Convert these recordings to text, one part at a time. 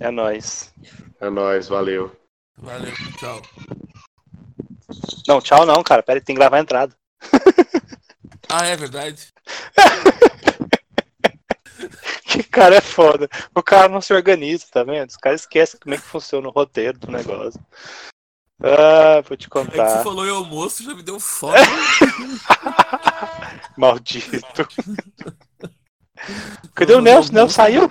É nóis. É nóis, valeu. Valeu, tchau. Não, tchau não, cara. Pera aí, tem que gravar a entrada. Ah, é verdade. Que cara é foda. O cara não se organiza, tá vendo? Os caras esquecem como é que funciona o roteiro do negócio. Ah, vou te É que você contar. falou em almoço, já me deu fome. Maldito. Cadê o Nelson? O Nelson saiu?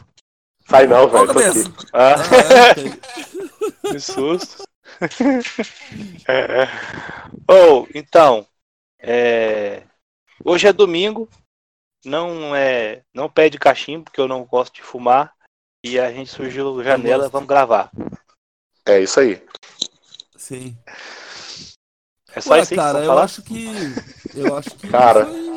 Sai não, velho. tô cabeça. aqui. Ah, Ah, que susto. É. Oh, então. é, Hoje é domingo. Não é. Não pede cachimbo, porque eu não gosto de fumar. E a gente surgiu janela, vamos gravar. É isso aí. Sim. É só Ué, isso cara, eu falar? acho que. Eu acho que. Cara, foi-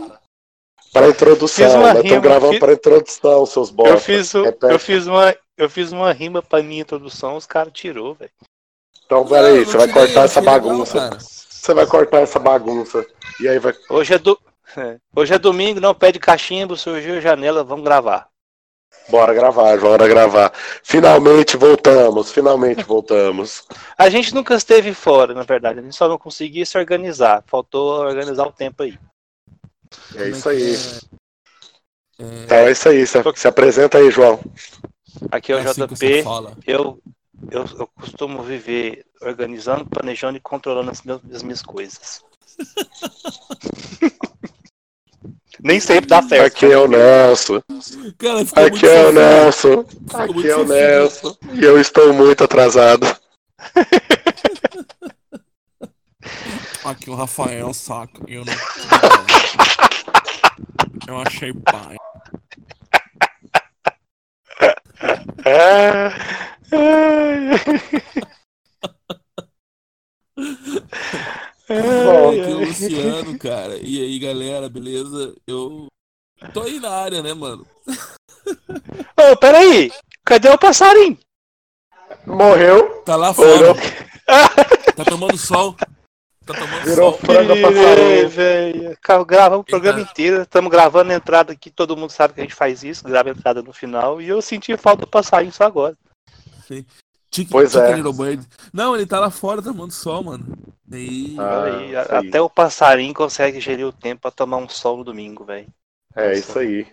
Para introdução, rima, estamos gravando fiz- para introdução, seus bosta. Eu fiz, o- eu, fiz uma, eu fiz uma rima pra minha introdução, os caras tirou, velho. Então, peraí, você vai cortar essa bagunça. Você vai cortar essa bagunça. E aí vai. Hoje é, do... Hoje é domingo, não pede cachimbo, surgiu janela, vamos gravar. Bora gravar, bora gravar. Finalmente voltamos, finalmente voltamos. A gente nunca esteve fora, na verdade, a gente só não conseguia se organizar. Faltou organizar o tempo aí. É Como isso aí. É, é, Então é isso aí. Se, se apresenta aí, João. Aqui é o é assim JP. Eu, eu, eu costumo viver organizando, planejando e controlando as, meus- as minhas coisas. Nem sempre dá certo. Aqui é o Nelson. Cara, Aqui é o. Nelson. Aqui é o. Nelson. E eu estou muito atrasado. Aqui o Rafael saca. Eu não. Eu achei pai. Bom, Aqui é o Luciano, cara. E aí, galera, beleza? Eu tô aí na área, né, mano? Ô, peraí! Cadê o passarinho? Morreu. Tá lá fora. Tá tomando sol. Tá tomando Virou sol. Cara, Gravamos o programa Eita. inteiro, estamos gravando a entrada aqui, todo mundo sabe que a gente faz isso, grava a entrada no final, e eu senti falta do passarinho só agora. Chicken, Pois é. Não, ele tá lá fora tomando sol, mano. E Ah, aí, sim. até o passarinho consegue gerir o tempo pra tomar um sol no domingo, velho. É isso aí.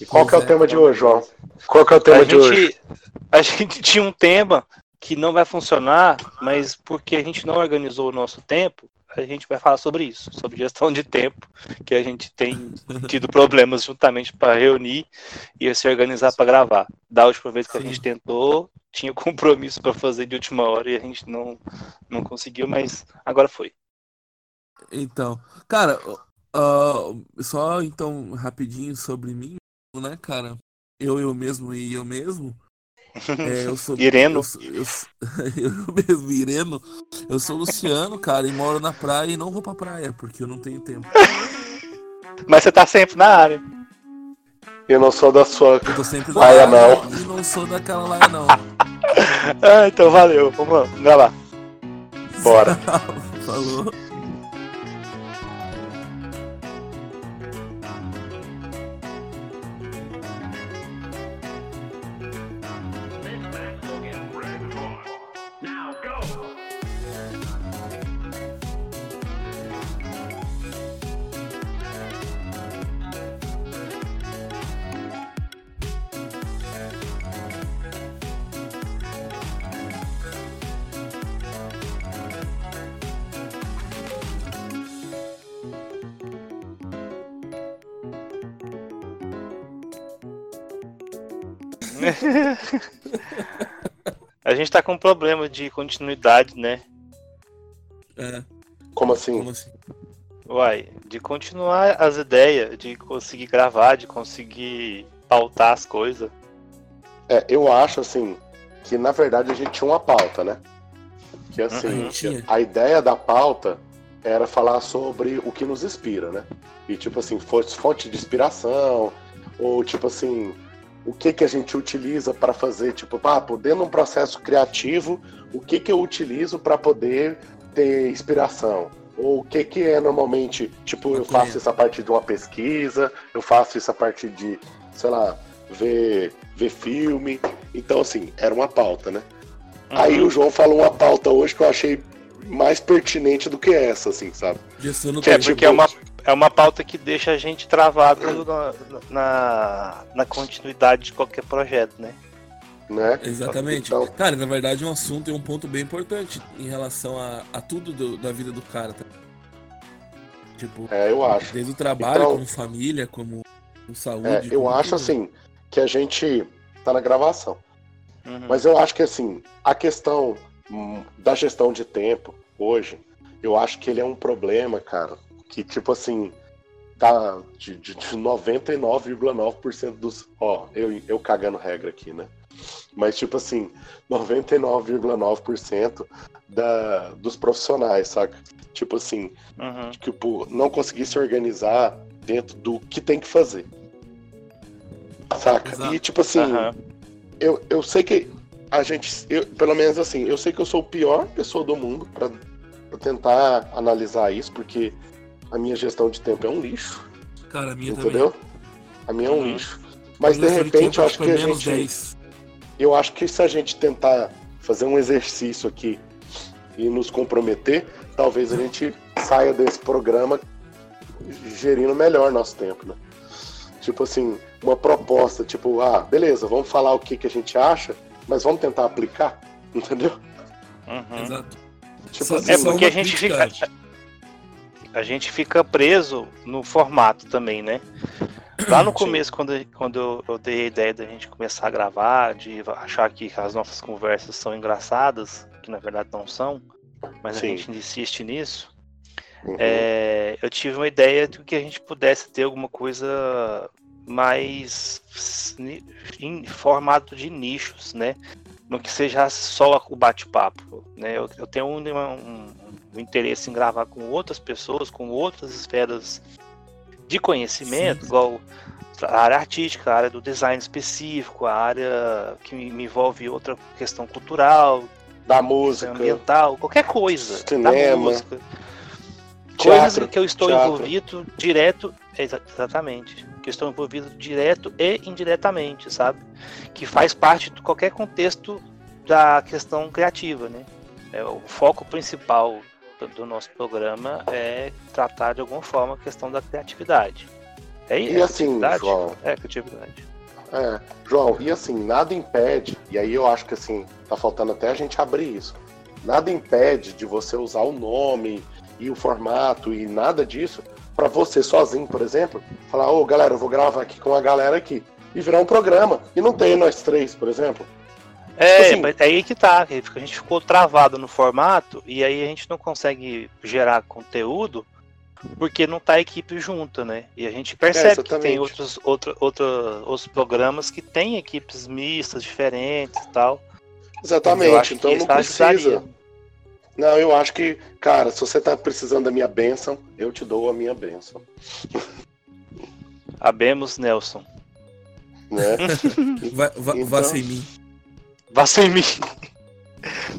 E qual que é o Pois é. tema de hoje, João? Qual que é o tema A de hoje? gente, a gente tinha um tema que não vai funcionar, mas porque a gente não organizou o nosso tempo, a gente vai falar sobre isso, sobre gestão de tempo, que a gente tem tido problemas juntamente para reunir e se organizar para gravar. Da última vez que a Sim. gente tentou, tinha compromisso para fazer de última hora e a gente não, não conseguiu, mas agora foi. Então, cara, ah, só então rapidinho sobre mim, né, cara? Eu, eu mesmo e eu mesmo. É, eu sou. Ireno. Eu, sou- eu, sou- eu mesmo, Ireno. Eu sou Luciano, cara, e moro na praia e não vou pra praia, porque eu não tenho tempo. Mas você tá sempre na área. Eu não sou da sua. Eu tô sempre na Laia, área não. e não sou daquela laia, não. Ah, então valeu, vamos lá, vamos lá. Bora. Falou. A gente tá com um problema de continuidade, né? É, Como assim? como assim? Uai, de continuar as ideias, de conseguir gravar, de conseguir pautar as coisas. É, eu acho assim que na verdade a gente tinha uma pauta, né? Que A assim, tinha. a ideia da pauta era falar sobre o que nos inspira, né? E tipo assim, fonte de inspiração, ou tipo assim, o que que a gente utiliza para fazer, tipo, ah, dentro de um processo criativo, o que que eu utilizo para poder ter inspiração? Ou o que que é normalmente, tipo, eu faço isso a partir de uma pesquisa, eu faço isso a partir de, sei lá, ver, ver filme. Então, assim, era uma pauta, né? Uhum. Aí o João falou uma pauta hoje que eu achei mais pertinente do que essa, assim, sabe? Que é porque é uma, é uma pauta que deixa a gente travado na, na, na continuidade de qualquer projeto, né? Né? Exatamente. Então... Cara, na verdade, um assunto e um ponto bem importante em relação a, a tudo do, da vida do cara. Tá? Tipo, é, eu acho. Desde o trabalho, então... como família, como, como saúde. É, eu acho tudo. assim que a gente tá na gravação. Uhum. Mas eu acho que assim, a questão hum, da gestão de tempo hoje, eu acho que ele é um problema, cara, que tipo assim, tá de, de, de 99,9% dos. Ó, eu, eu cagando regra aqui, né? Mas, tipo assim, 99,9% da, dos profissionais, saca? Tipo assim, uhum. tipo, não conseguir se organizar dentro do que tem que fazer. Saca? Exato. E, tipo assim, uhum. eu, eu sei que a gente, eu, pelo menos assim, eu sei que eu sou a pior pessoa do mundo para tentar analisar isso, porque a minha gestão de tempo é um lixo. Cara, a minha entendeu? Também. A minha é um uhum. lixo. Mas de repente eu acho que a gente. 10. Eu acho que se a gente tentar fazer um exercício aqui e nos comprometer, talvez a gente saia desse programa gerindo melhor nosso tempo, né? Tipo assim, uma proposta, tipo, ah, beleza, vamos falar o que, que a gente acha, mas vamos tentar aplicar, entendeu? Uhum. Exato. Tipo assim, é porque a gente fica a gente fica preso no formato também, né? Lá no começo, quando, quando eu, eu, dei a ideia da gente começar a gravar, de achar que as nossas conversas são engraçadas, que na verdade não são, mas Sim. a gente insiste nisso, uhum. é, eu tive uma ideia de que a gente pudesse ter alguma coisa mais em formato de nichos, né? No que seja só o bate-papo, né? Eu, eu tenho um, um, um interesse em gravar com outras pessoas, com outras esferas de conhecimento, Sim. igual a área artística, a área do design específico, a área que me envolve outra questão cultural, da música, ambiental, qualquer coisa, cinema, da música. Coisas que eu estou teatro. envolvido direto, exatamente, que eu estou envolvido direto e indiretamente, sabe? Que faz parte de qualquer contexto da questão criativa, né? É o foco principal do nosso programa é tratar de alguma forma a questão da criatividade. É, e é assim, João. É criatividade. É, João, e assim, nada impede, e aí eu acho que assim, tá faltando até a gente abrir isso. Nada impede de você usar o nome e o formato e nada disso para você sozinho, por exemplo, falar, ô oh, galera, eu vou gravar aqui com a galera aqui e virar um programa. E não tem nós três, por exemplo. É, tipo assim, é aí que tá, a gente ficou travado no formato e aí a gente não consegue gerar conteúdo porque não tá a equipe junta, né? E a gente percebe é, que tem outros, outro, outro, outros programas que têm equipes mistas, diferentes e tal. Exatamente, então não precisa. Não, eu acho que, cara, se você tá precisando da minha bênção, eu te dou a minha bênção. Abemos, Nelson. Né? então... vai sem mim. Vá sem mim.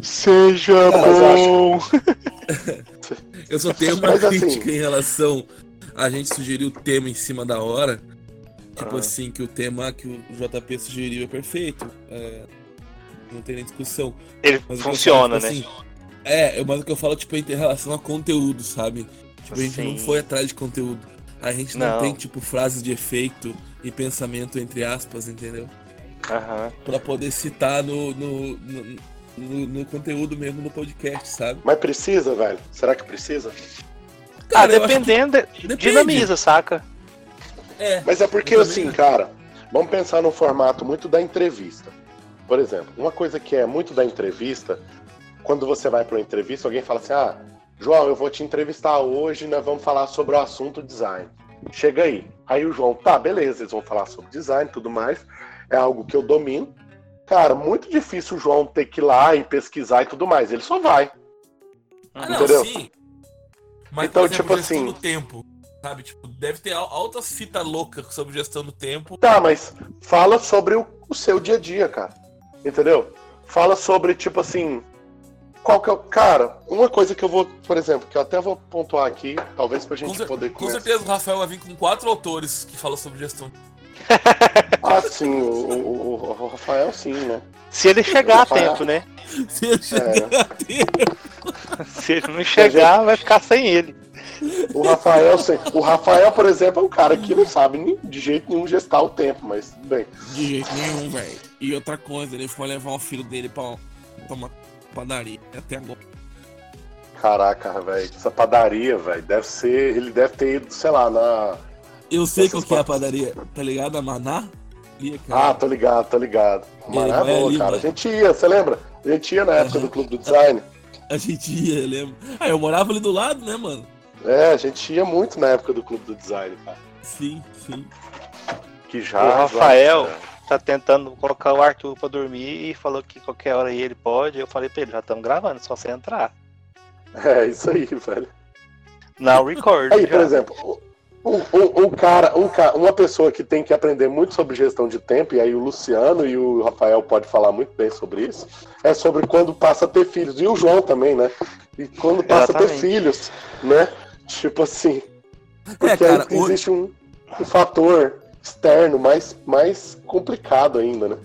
Seja bom. Eu, eu só tenho uma mas, assim, crítica assim... em relação a gente sugerir o tema em cima da hora. Tipo ah. assim, que o tema que o JP sugeriu é perfeito. É, não tem nem discussão. Ele mas funciona, falo, tipo, né? Assim, é, mas o que eu falo, tipo, é em relação a conteúdo, sabe? Tipo, a gente não foi atrás de conteúdo. A gente não, não tem, tipo, frases de efeito e pensamento entre aspas, entendeu? Uhum. Pra poder citar no, no, no, no, no conteúdo mesmo do podcast, sabe? Mas precisa, velho? Será que precisa? Cara, ah, dependendo, que... dinamiza, saca? É. Mas é porque, assim, cara, vamos pensar no formato muito da entrevista. Por exemplo, uma coisa que é muito da entrevista, quando você vai para uma entrevista, alguém fala assim: ah, João, eu vou te entrevistar hoje, nós vamos falar sobre o assunto design. Chega aí. Aí o João, tá, beleza, eles vão falar sobre design e tudo mais é algo que eu domino. Cara, muito difícil o João ter que ir lá e pesquisar e tudo mais. Ele só vai. Ah, entendeu? Não, sim. Mas, então, exemplo, tipo assim. Do tempo, sabe? Tipo, deve ter altas fitas loucas sobre gestão do tempo. Tá, mas fala sobre o, o seu dia a dia, cara. Entendeu? Fala sobre, tipo assim, qual que é o. Cara, uma coisa que eu vou, por exemplo, que eu até vou pontuar aqui, talvez pra gente com poder começar. Com certeza o Rafael vai vir com quatro autores que falam sobre gestão. ah, sim, o, o, o, Rafael sim, né? Se ele chegar a tempo, né? Se ele chegar é. a tempo. Se ele não chegar, gente... vai ficar sem ele. O Rafael, o Rafael, por exemplo, é um cara que não sabe de jeito nenhum gestar o tempo, mas bem. De jeito nenhum, velho. E outra coisa, ele foi levar o filho dele pra tomar padaria até agora. Caraca, velho, essa padaria, velho, deve ser. Ele deve ter ido, sei lá, na. Eu sei qual que é a padaria, tá ligado? A Maná? ah, tô ligado, tô ligado. Maná é boa, cara. A gente ia, você lembra? A gente ia na época do Clube do Design. A gente ia, eu lembro. Ah, eu morava ali do lado, né, mano? É, a gente ia muito na época do Clube do Design, cara. Sim, sim. Que já. O Rafael já... tá tentando colocar o Arthur pra dormir e falou que qualquer hora aí ele pode. Eu falei pra ele, já estamos gravando, só você entrar. É, isso aí, velho. Não record. Aí, já. por exemplo, um, um, um, cara, um, uma pessoa que tem que aprender muito sobre gestão de tempo, e aí o Luciano e o Rafael pode falar muito bem sobre isso, é sobre quando passa a ter filhos. E o João também, né? E quando passa Exatamente. a ter filhos, né? Tipo assim. É, porque é, cara, aí existe um, um fator externo mais, mais complicado ainda, né?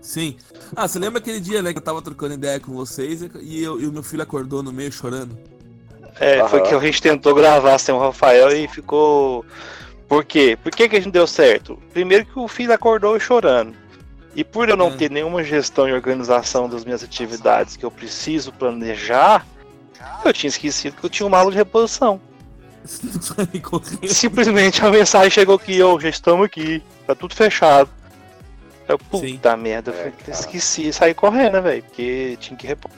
Sim. Ah, você lembra aquele dia, né, que eu tava trocando ideia com vocês e, eu, e o meu filho acordou no meio chorando? É, Aham. foi que a gente tentou gravar sem o Rafael e ficou. Por quê? Por que, que a gente deu certo? Primeiro que o filho acordou chorando. E por eu não é. ter nenhuma gestão e organização das minhas atividades que eu preciso planejar, eu tinha esquecido que eu tinha um malo de reposição. Simplesmente a mensagem chegou aqui, ô, oh, já estamos aqui, tá tudo fechado. Eu, puta Sim. merda, eu é, esqueci e saí correndo, velho, porque tinha que repor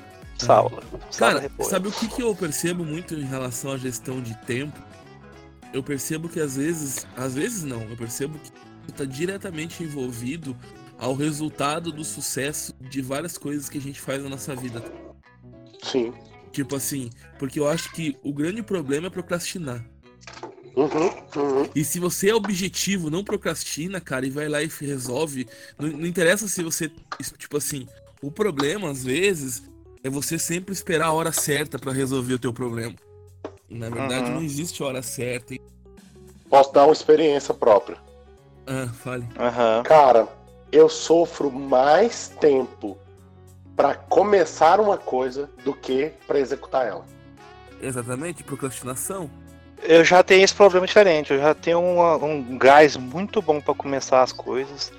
aula. Cara, repor. sabe o que, que eu percebo muito em relação à gestão de tempo? Eu percebo que às vezes, às vezes não, eu percebo que está diretamente envolvido ao resultado do sucesso de várias coisas que a gente faz na nossa vida. Sim. Tipo assim, porque eu acho que o grande problema é procrastinar. Uhum, uhum. E se você é objetivo, não procrastina, cara, e vai lá e resolve. Não, não, interessa se você. Tipo assim, o problema, às vezes, é você sempre esperar a hora certa para resolver o teu problema. Na verdade, uhum. não existe hora certa. Posso dar uma experiência própria. Ah, fale. Cara, eu sofro mais tempo para começar uma coisa do que para executar ela. Exatamente, procrastinação. Eu já tenho esse problema diferente. Eu já tenho um gás muito bom para começar as coisas,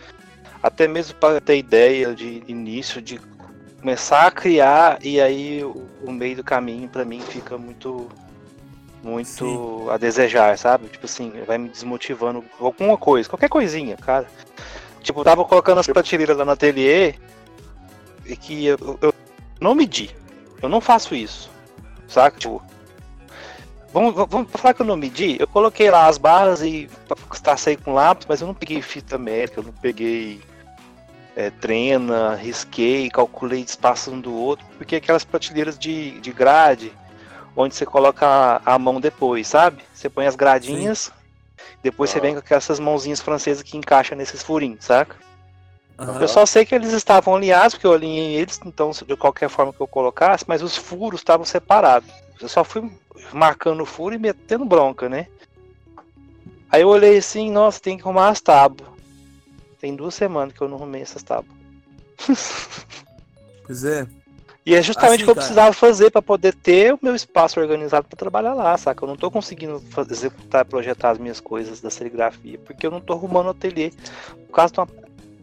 até mesmo para ter ideia de início, de começar a criar e aí o, o meio do caminho para mim fica muito muito Sim. a desejar, sabe? Tipo assim, vai me desmotivando alguma coisa, qualquer coisinha, cara. Tipo, eu tava colocando as prateleiras lá no ateliê é que eu, eu não medi. Eu não faço isso. Saca? Tipo, Vamos, vamos falar que eu não medi? Eu coloquei lá as barras e passei com lápis, mas eu não peguei fita métrica, eu não peguei é, trena, risquei, calculei espaço um do outro, porque aquelas prateleiras de, de grade, onde você coloca a, a mão depois, sabe? Você põe as gradinhas, Sim. depois ah. você vem com essas mãozinhas francesas que encaixam nesses furinhos, saca? Uhum. Eu só sei que eles estavam alinhados, porque eu alinhei eles, então de qualquer forma que eu colocasse, mas os furos estavam separados. Eu só fui marcando o furo e metendo bronca, né? Aí eu olhei assim, nossa, tem que arrumar as tábuas. Tem duas semanas que eu não arrumei essas tábuas. pois é. E é justamente assim, o que eu cara. precisava fazer para poder ter o meu espaço organizado para trabalhar lá, saca? Eu não tô conseguindo fazer, executar, projetar as minhas coisas da serigrafia, porque eu não tô arrumando o ateliê por causa de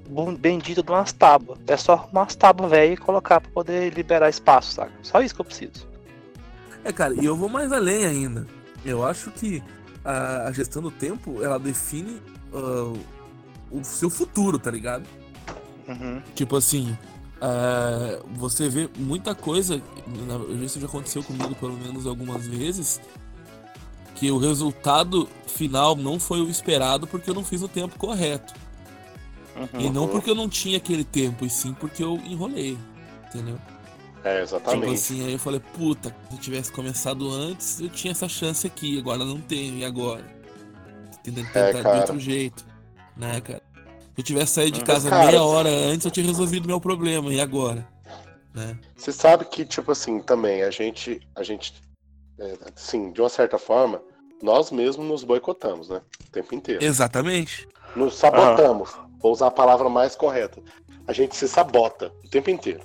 uma bendita de umas tábuas. É só arrumar umas tábuas velhas e colocar para poder liberar espaço, saca? Só isso que eu preciso. É, cara, e eu vou mais além ainda. Eu acho que a, a gestão do tempo, ela define uh, o seu futuro, tá ligado? Uhum. Tipo assim, uh, você vê muita coisa, isso já aconteceu comigo pelo menos algumas vezes, que o resultado final não foi o esperado porque eu não fiz o tempo correto. Uhum. E não porque eu não tinha aquele tempo, e sim porque eu enrolei, entendeu? É, exatamente. Tipo assim, aí eu falei, puta, se eu tivesse começado antes, eu tinha essa chance aqui, agora não tenho, e agora? Tentando é, tentar é, de outro jeito, né, cara? Se eu tivesse saído de casa cara, meia hora antes, eu tinha resolvido meu problema, e agora? Né? Você sabe que, tipo assim, também, a gente, a gente, é, assim, de uma certa forma, nós mesmos nos boicotamos, né? O tempo inteiro. Exatamente. Nos sabotamos. Ah. Vou usar a palavra mais correta. A gente se sabota o tempo inteiro.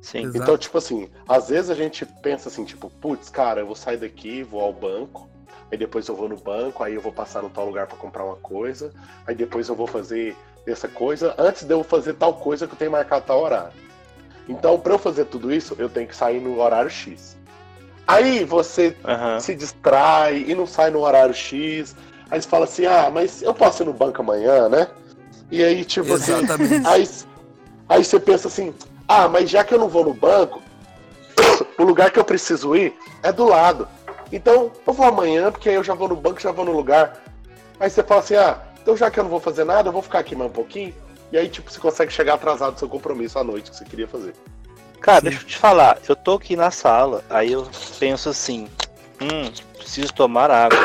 Sim. Exato. Então, tipo assim, às vezes a gente pensa assim, tipo, putz, cara, eu vou sair daqui, vou ao banco, aí depois eu vou no banco, aí eu vou passar no tal lugar para comprar uma coisa, aí depois eu vou fazer essa coisa, antes de eu fazer tal coisa que eu tenho marcado tal horário. Então, para eu fazer tudo isso, eu tenho que sair no horário X. Aí você uhum. se distrai e não sai no horário X. Aí você fala assim: ah, mas eu posso ir no banco amanhã, né? E aí, tipo assim, Exatamente. assim. Aí, aí você pensa assim: ah, mas já que eu não vou no banco, o lugar que eu preciso ir é do lado. Então, eu vou amanhã, porque aí eu já vou no banco, já vou no lugar. Aí você fala assim, ah, então já que eu não vou fazer nada, eu vou ficar aqui mais um pouquinho. E aí, tipo, você consegue chegar atrasado do seu compromisso à noite que você queria fazer. Cara, Sim. deixa eu te falar, eu tô aqui na sala, aí eu penso assim, hum, preciso tomar água.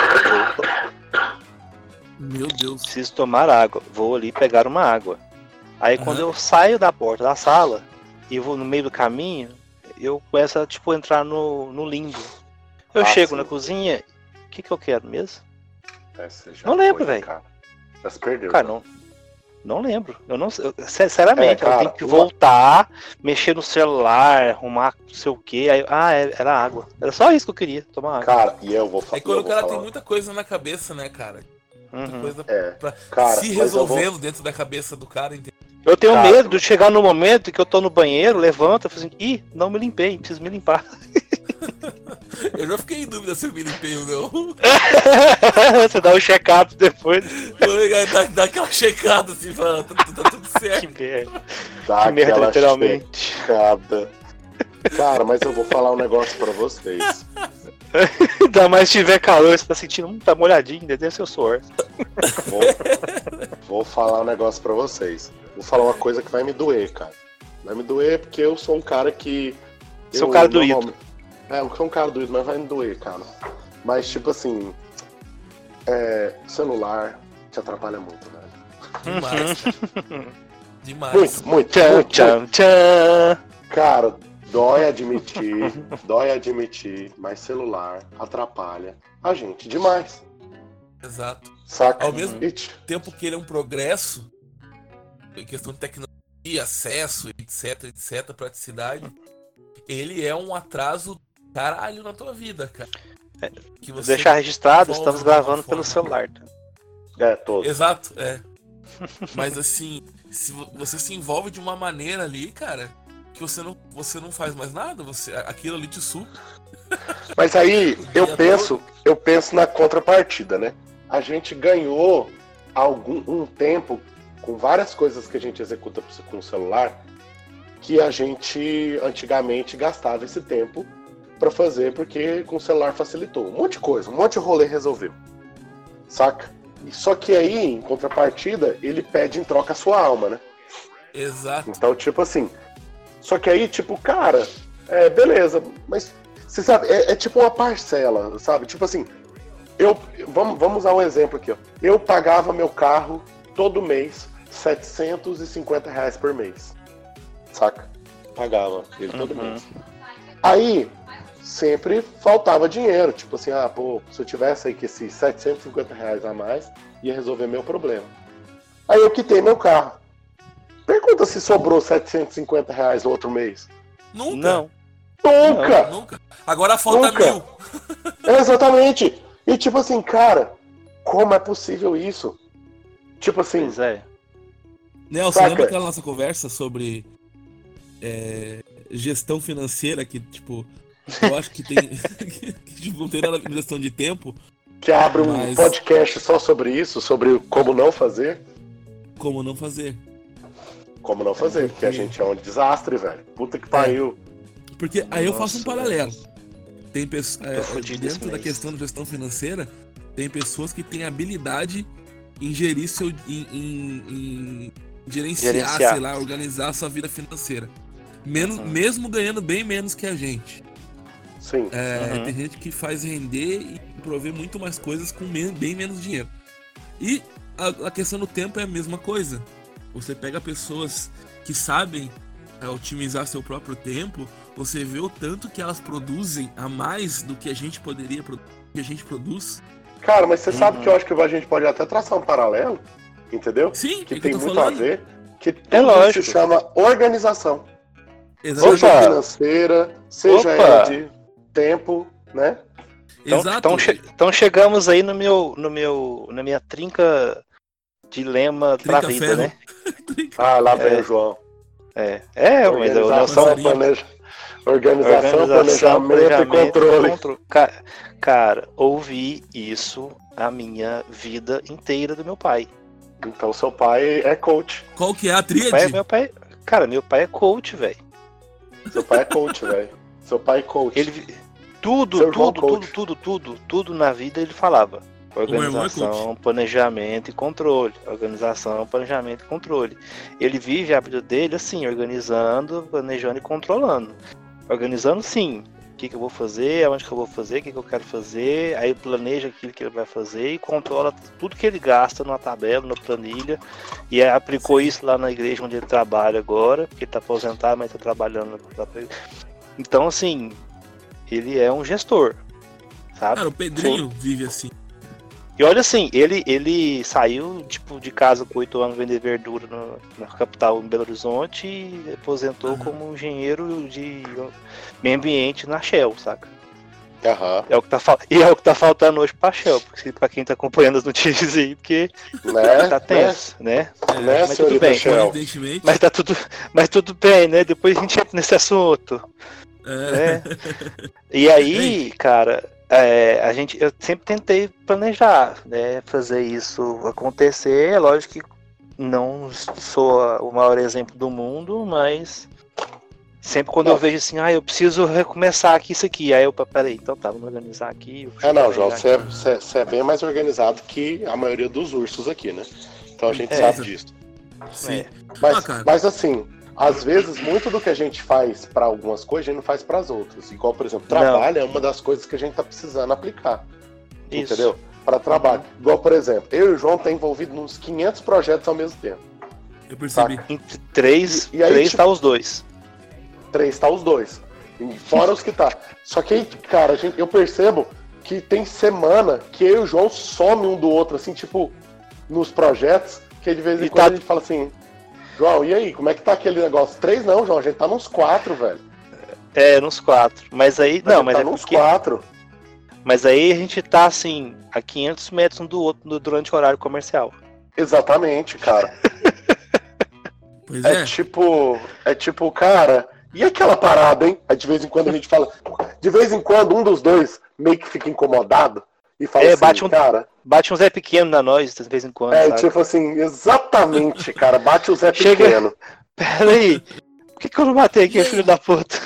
Meu Deus. Preciso tomar água. Vou ali pegar uma água. Aí uhum. quando eu saio da porta da sala e vou no meio do caminho, eu começo a tipo entrar no, no limbo. Eu ah, chego sim. na cozinha, o que, que eu quero mesmo? É, não lembro, velho. Já se perdeu. Cara, né? não, não lembro. Eu não Sinceramente, é, cara, eu tenho que uma... voltar, mexer no celular, arrumar não sei o que. Aí, ah, é, era água. Era só isso que eu queria, tomar água. Cara, e eu vou falar. É quando o cara falar. tem muita coisa na cabeça, né, cara? Muita uhum. coisa é, pra cara, se resolvendo vou... dentro da cabeça do cara, entendeu? Eu tenho Cara, medo de chegar no momento que eu tô no banheiro, levanta e falo assim, ih, não me limpei, preciso me limpar. eu já fiquei em dúvida se eu me limpei ou não. Você dá um check-up depois. Dá, dá aquela checada assim, fala, tá, tá, tá tudo certo. Que merda. Dá que merda, literalmente. Checada. Cara, mas eu vou falar um negócio pra vocês. Ainda mais se tiver calor, você tá sentindo, hum, tá molhadinho, deve ser o suor. Vou, vou falar um negócio pra vocês. Vou falar uma coisa que vai me doer, cara. Vai me doer porque eu sou um cara que. É um cara doído. É, eu sou um cara doído, mas vai me doer, cara. Mas, tipo assim. É, celular te atrapalha muito, velho. Demais. Demais. Muito, muito. Tchan, muito, tchan, muito. tchan. Cara, dói admitir, dói admitir, mas celular atrapalha a gente demais. Exato. Saca? Ao mesmo tempo que ele é um progresso, em questão de tecnologia, acesso, etc, etc, praticidade, ele é um atraso caralho na tua vida, cara. É, que você deixar registrado, estamos gravando pelo celular. Tá? É, todo. Exato, é. Mas assim, se você se envolve de uma maneira ali, cara, que você não, você não faz mais nada, você aquilo ali te suga. Mas aí eu penso, eu penso na contrapartida, né? A gente ganhou algum um tempo com várias coisas que a gente executa com o celular que a gente antigamente gastava esse tempo para fazer porque com o celular facilitou. Um monte de coisa, um monte de rolê resolveu. Saca? Só que aí, em contrapartida, ele pede em troca a sua alma, né? Exato. Então, tipo assim. Só que aí, tipo, cara, é, beleza, mas você sabe, é, é tipo uma parcela, sabe? Tipo assim, eu. Vamos, vamos usar um exemplo aqui, ó. Eu pagava meu carro todo mês 750 reais por mês. Saca? Pagava ele todo uhum. mês. Aí, sempre faltava dinheiro. Tipo assim, ah, pô, se eu tivesse aí que esses 750 reais a mais, ia resolver meu problema. Aí eu quitei meu carro. Pergunta se sobrou 750 reais no outro mês. Nunca. Não. Nunca! Não, nunca. Agora falta nunca. mil. exatamente. E tipo assim, cara, como é possível isso? Tipo assim. Pois é. Nelson, Saca. lembra aquela nossa conversa sobre é, gestão financeira que, tipo, eu acho que tem. que, tipo, não tem nada gestão de tempo. Que abre um podcast só sobre isso, sobre como não fazer. Como não fazer. Como não fazer, porque, porque a gente é um desastre, velho. Puta que é. pariu. Porque aí eu faço um paralelo. Tem pessoas. É, dentro da questão da gestão financeira, tem pessoas que têm habilidade em gerir seu. em, em, em gerenciar, gerenciar, sei lá, organizar a sua vida financeira. Menos, uhum. Mesmo ganhando bem menos que a gente. Sim. É, uhum. Tem gente que faz render e prover muito mais coisas com bem menos dinheiro. E a, a, questão do tempo é a mesma coisa. Você pega pessoas que sabem a otimizar seu próprio tempo, você vê o tanto que elas produzem a mais do que a gente poderia que a gente produz. Cara, mas você uhum. sabe que eu acho que a gente pode até traçar um paralelo, entendeu? Sim, que, que tem que muito falando? a ver. Que é lógico. se chama organização. Exatamente. Seja financeira, seja de tempo, né? Então, Exato. Então, che então, chegamos aí no meu, no meu, na minha trinca dilema trinca pra vida, ferro. né? ah, lá vem é. o João. É, é mas eu não sou planeja... Organização, Organização planejamento, planejamento, e controle. controle. Cara, cara, ouvi isso a minha vida inteira do meu pai. Então seu pai é coach. Qual que é a tríade? Meu pai, meu pai, cara, meu pai é coach, velho. Seu pai é coach, velho. Seu pai é coach. Ele tudo, tudo, tudo, tudo, tudo, tudo na vida ele falava. Organização, planejamento e controle. Organização, planejamento e controle. Ele vive a vida dele assim, organizando, planejando e controlando. Organizando sim. O que, que eu vou fazer, aonde que eu vou fazer, o que, que eu quero fazer, aí planeja aquilo que ele vai fazer e controla tudo que ele gasta numa tabela, numa planilha. E aplicou sim. isso lá na igreja onde ele trabalha agora, porque ele está aposentado, mas está trabalhando. Então, assim, ele é um gestor, sabe? Cara, o Pedrinho Sim. vive assim. E olha assim, ele, ele saiu tipo, de casa com oito anos vender verdura no, na capital em Belo Horizonte e aposentou uhum. como engenheiro de meio ambiente na Shell, saca? Uhum. É o que tá, e é o que tá faltando hoje pra Shell, porque, pra quem tá acompanhando as notícias aí, porque né? tá tenso, né? né? né mas tudo bem. Mas tá tudo, mas tudo bem, né? Depois a gente entra nesse assunto. É. E aí, cara, é, a gente, eu sempre tentei planejar, né, fazer isso acontecer. É lógico que não sou o maior exemplo do mundo, mas sempre quando não. eu vejo assim, ah, eu preciso recomeçar aqui isso aqui, aí eu, peraí, então tá, vamos organizar aqui. É, não, João, você é, você é, bem mais organizado que a maioria dos ursos aqui, né? Então a gente é. sabe disso. Sim. Mas, ah, mas assim, às vezes, muito do que a gente faz para algumas coisas, a gente não faz para as outras. Igual, por exemplo, trabalho não. é uma das coisas que a gente tá precisando aplicar. Isso. Entendeu? Para trabalho. Uhum. Igual, por exemplo, eu e o João tá envolvido nos 500 projetos ao mesmo tempo. Eu percebi. Entre três, e, e aí, três tipo, tá os dois. Três tá os dois. Fora os que tá. Só que aí, cara, gente, eu percebo que tem semana que eu e o João some um do outro, assim, tipo, nos projetos, que de vez em e quando tá... a gente fala assim, João, e aí, como é que tá aquele negócio? Três não, João, a gente tá nos quatro, velho. É, nos quatro. Mas aí, a não, mas tá é nos porque... quatro. Mas aí a gente tá assim, a 500 metros um do outro durante o horário comercial. Exatamente, cara. pois é. é tipo, é tipo, cara, e aquela parada, hein? Aí de vez em quando a gente fala, de vez em quando um dos dois meio que fica incomodado e fala é, assim, bate um, cara, Bate um Zé Pequeno na nós, de vez em quando. É, sabe? tipo assim, exatamente, cara. Bate o Zé Chega... Pequeno. Pera aí. Por que, que eu não matei aqui, filho da puta?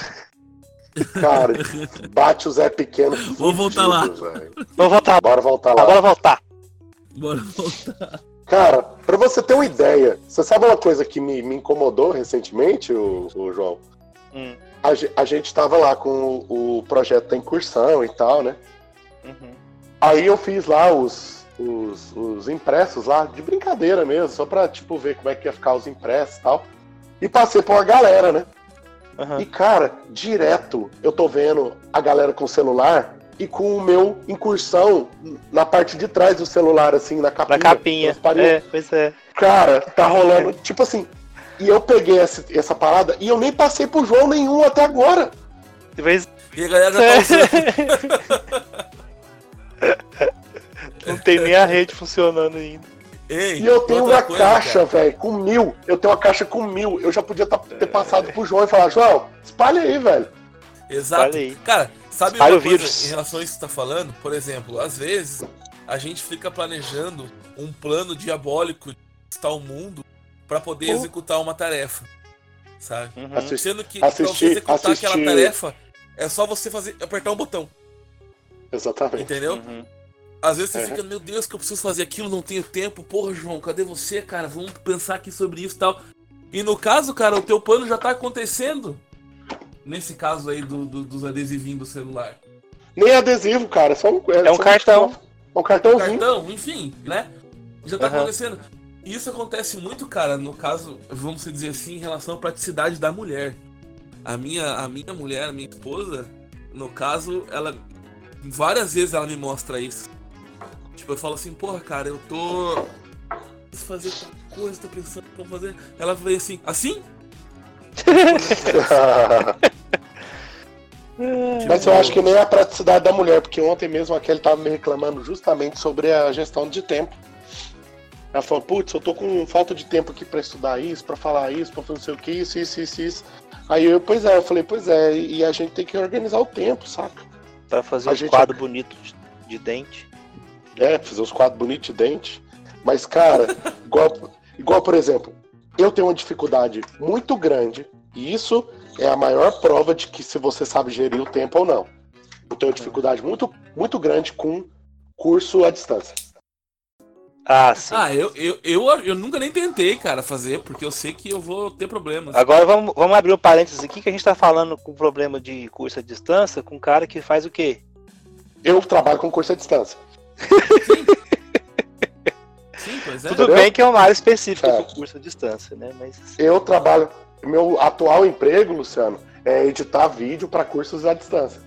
Cara, bate o Zé Pequeno. Vou voltar lá. Vamos voltar. Bora voltar lá. Bora voltar. Bora voltar. Cara, pra você ter uma ideia, você sabe uma coisa que me, me incomodou recentemente, o, o João? Hum. A, a, gente tava lá com o, o, projeto da incursão e tal, né? Uhum. Aí eu fiz lá os, os, os, impressos lá, de brincadeira mesmo, só pra, tipo, ver como é que ia ficar os impressos e tal. E passei pra uma galera, né? Uhum. E, cara, direto eu tô vendo a galera com o celular e com o meu incursão na parte de trás do celular, assim, na capinha. Na capinha, é, pois é. Cara, tá rolando, tipo assim, e eu peguei essa, essa parada e eu nem passei pro João nenhum até agora. De vez... E a galera já tá usando. Não tem nem a rede funcionando ainda. Ei, e eu tenho uma coisa, caixa, velho, com mil. Eu tenho uma caixa com mil. Eu já podia tá, ter passado é. pro João e falar, João, espalha aí, velho. Exato. Aí. Cara, sabe espalha uma coisa vírus. em relação a isso que você tá falando? Por exemplo, às vezes a gente fica planejando um plano diabólico de estar o mundo para poder executar uma tarefa. Sabe? Uhum. Sendo que assistir, pra você executar assistir... aquela tarefa, é só você fazer apertar um botão. Exatamente. Entendeu? Uhum. Às vezes você é. fica, meu Deus, que eu preciso fazer aquilo, não tenho tempo. Porra, João, cadê você, cara? Vamos pensar aqui sobre isso e tal. E no caso, cara, o teu plano já tá acontecendo. Nesse caso aí do, do dos adesivinhos do celular. Nem adesivo, cara, é só um, é, é um cartão. Um, um cartãozinho. Um cartão, enfim, né? Já tá uhum. acontecendo. Isso acontece muito, cara, no caso, vamos dizer assim, em relação à praticidade da mulher. A minha, a minha mulher, a minha esposa, no caso, ela várias vezes ela me mostra isso. Tipo, eu falo assim, porra, cara, eu tô fazer tal coisa, tô pensando em fazer. Ela veio assim, assim? Mas eu acho que nem a praticidade da mulher, porque ontem mesmo aquele tava me reclamando justamente sobre a gestão de tempo. Ela falou, putz, eu tô com falta de tempo aqui para estudar isso, para falar isso, pra fazer não sei o que, isso, isso, isso, isso. Aí eu, pois é, eu falei, pois é, e a gente tem que organizar o tempo, saca? Pra fazer um quadro bonito de, de dente. É, fazer os quadros bonitos de dente. Mas, cara, igual, igual, por exemplo, eu tenho uma dificuldade muito grande, e isso é a maior prova de que se você sabe gerir o tempo ou não. Eu tenho uma dificuldade muito, muito grande com curso à distância. Ah, sim. Ah, eu, eu, eu, eu nunca nem tentei, cara, fazer, porque eu sei que eu vou ter problemas. Agora vamos, vamos abrir um parênteses aqui, que a gente tá falando com problema de curso à distância com um cara que faz o quê? Eu trabalho com curso à distância. Sim. Sim, pois é. Tudo Entendeu? bem que é uma área específica é. do curso à distância, né? Mas... Eu trabalho. Meu atual emprego, Luciano, é editar vídeo para cursos à distância.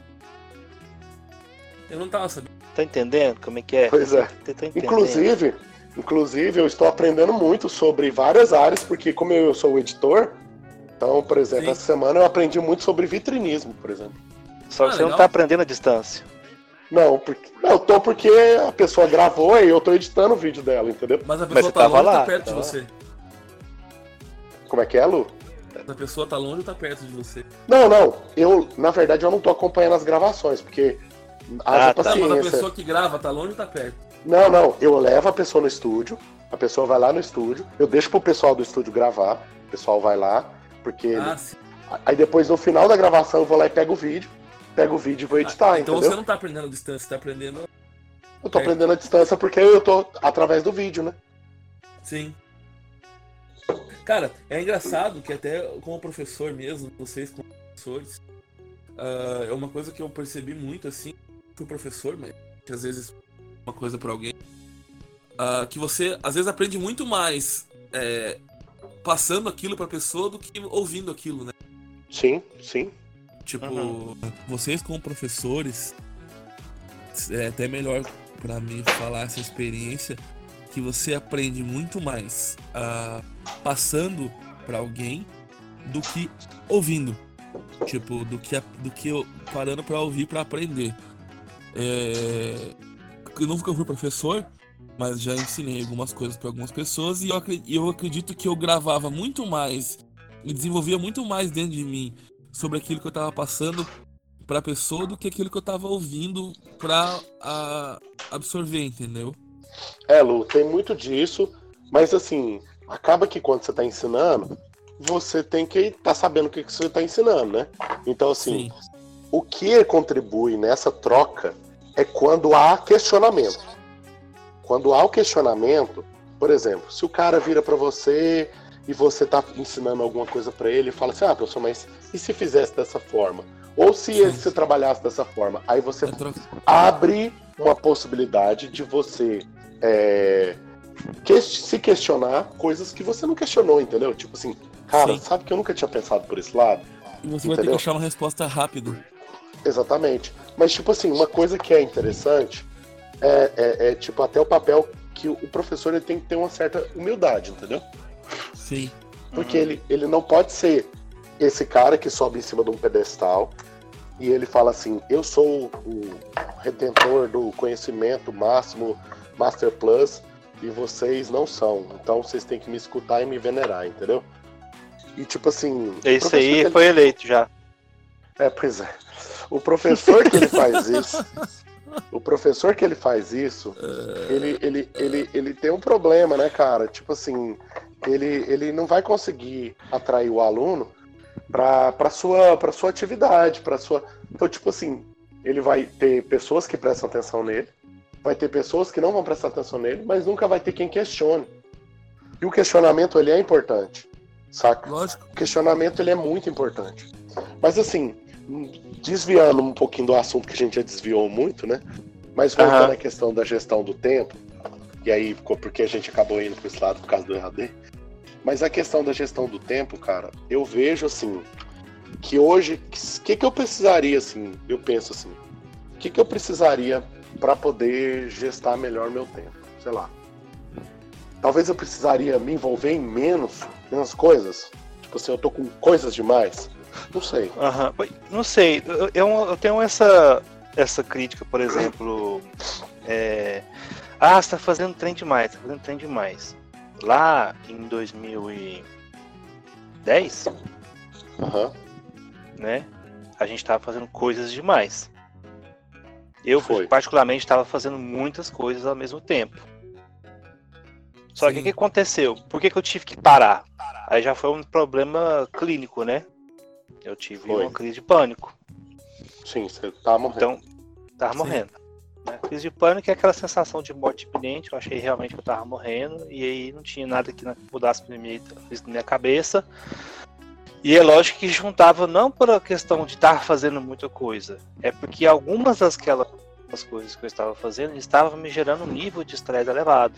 Eu não tava sabendo. Tá entendendo como é que é? Pois é. Inclusive, inclusive, eu estou aprendendo muito sobre várias áreas, porque como eu sou editor, então, por exemplo, Sim. essa semana eu aprendi muito sobre vitrinismo, por exemplo. Só que ah, você legal. não tá aprendendo à distância. Não, porque. Não, eu tô porque a pessoa gravou e eu tô editando o vídeo dela, entendeu? Mas a pessoa Mas tá longe lá, tá perto tá de você. Como é que é, Lu? A pessoa tá longe ou tá perto de você? Não, não. Eu, na verdade, eu não tô acompanhando as gravações, porque. Haja ah, paciência. Tá. Mas a pessoa que grava tá longe ou tá perto? Não, não. Eu levo a pessoa no estúdio, a pessoa vai lá no estúdio, eu deixo pro pessoal do estúdio gravar, o pessoal vai lá, porque. Ah, ele... Aí depois, no final da gravação, eu vou lá e pego o vídeo pego o vídeo e vou editar, ah, então entendeu? você não tá aprendendo a distância, você tá aprendendo. Eu tô aprendendo a distância porque eu tô através do vídeo, né? Sim. Cara, é engraçado que até como professor mesmo, vocês como professores, uh, é uma coisa que eu percebi muito assim, fui professor, mas que às vezes uma coisa para alguém, uh, que você às vezes aprende muito mais é, passando aquilo para pessoa do que ouvindo aquilo, né? Sim, sim. Tipo, uhum. vocês como professores, é até melhor para mim falar essa experiência que você aprende muito mais uh, passando para alguém do que ouvindo. Tipo, do que, do que parando para ouvir para aprender. É... Eu nunca fui professor, mas já ensinei algumas coisas para algumas pessoas e eu, acredito que eu gravava muito mais e desenvolvia muito mais dentro de mim sobre aquilo que eu tava passando pra pessoa do que aquilo que eu tava ouvindo pra a, absorver, entendeu? É, Lu, tem muito disso, mas assim, acaba que quando você tá ensinando, você tem que estar tá sabendo o que, que você tá ensinando, né? Então, assim, Sim. o que contribui nessa troca é quando há questionamento. Quando há o questionamento, por exemplo, se o cara vira para você e você tá ensinando alguma coisa para ele e fala assim, ah, professor, mas e se fizesse dessa forma? Ou se ele se trabalhasse dessa forma? Aí você abre uma possibilidade de você é, que, se questionar coisas que você não questionou, entendeu? Tipo assim, cara, Sim. sabe que eu nunca tinha pensado por esse lado? E você entendeu? vai ter que achar uma resposta rápido. Exatamente. Mas, tipo assim, uma coisa que é interessante é, é, é tipo, até o papel que o professor ele tem que ter uma certa humildade, entendeu? Sim. Porque uhum. ele, ele não pode ser esse cara que sobe em cima de um pedestal e ele fala assim: Eu sou o retentor do conhecimento máximo, Master Plus, e vocês não são. Então vocês têm que me escutar e me venerar, entendeu? E tipo assim. Esse aí ele... foi eleito já. É, pois é. O professor que ele faz isso. O professor que ele faz isso, ele, ele, ele, ele tem um problema, né, cara? Tipo assim, ele, ele não vai conseguir atrair o aluno para sua para sua atividade, para sua então tipo assim ele vai ter pessoas que prestam atenção nele, vai ter pessoas que não vão prestar atenção nele, mas nunca vai ter quem questione. E o questionamento ele é importante, saca? Lógico. O questionamento ele é muito importante. Mas assim, desviando um pouquinho do assunto que a gente já desviou muito, né? Mas voltando uhum. à questão da gestão do tempo, E aí ficou porque a gente acabou indo para esse lado por causa do EAD. Mas a questão da gestão do tempo, cara, eu vejo assim que hoje, o que, que eu precisaria assim? Eu penso assim, o que, que eu precisaria para poder gestar melhor meu tempo? Sei lá. Talvez eu precisaria me envolver em menos, menos coisas. Tipo assim, eu tô com coisas demais. Não sei. Uhum. Não sei. Eu, eu, eu, tenho essa, essa crítica, por exemplo. É... Ah, você tá fazendo trem demais, tá fazendo trem demais. Lá em 2010, uhum. né? A gente tava fazendo coisas demais. Eu, Foi. particularmente, estava fazendo muitas coisas ao mesmo tempo. Só Sim. que o que aconteceu? Por que, que eu tive que parar? Aí já foi um problema clínico, né? Eu tive Foi. uma crise de pânico. Sim, você tava morrendo. Então, tava Sim. morrendo. Né? Crise de pânico é aquela sensação de morte iminente. Eu achei realmente que eu tava morrendo. E aí não tinha nada que mudasse na minha, na minha cabeça. E é lógico que juntava não por a questão de estar fazendo muita coisa, é porque algumas daquelas coisas que eu estava fazendo estavam me gerando um nível de estresse elevado.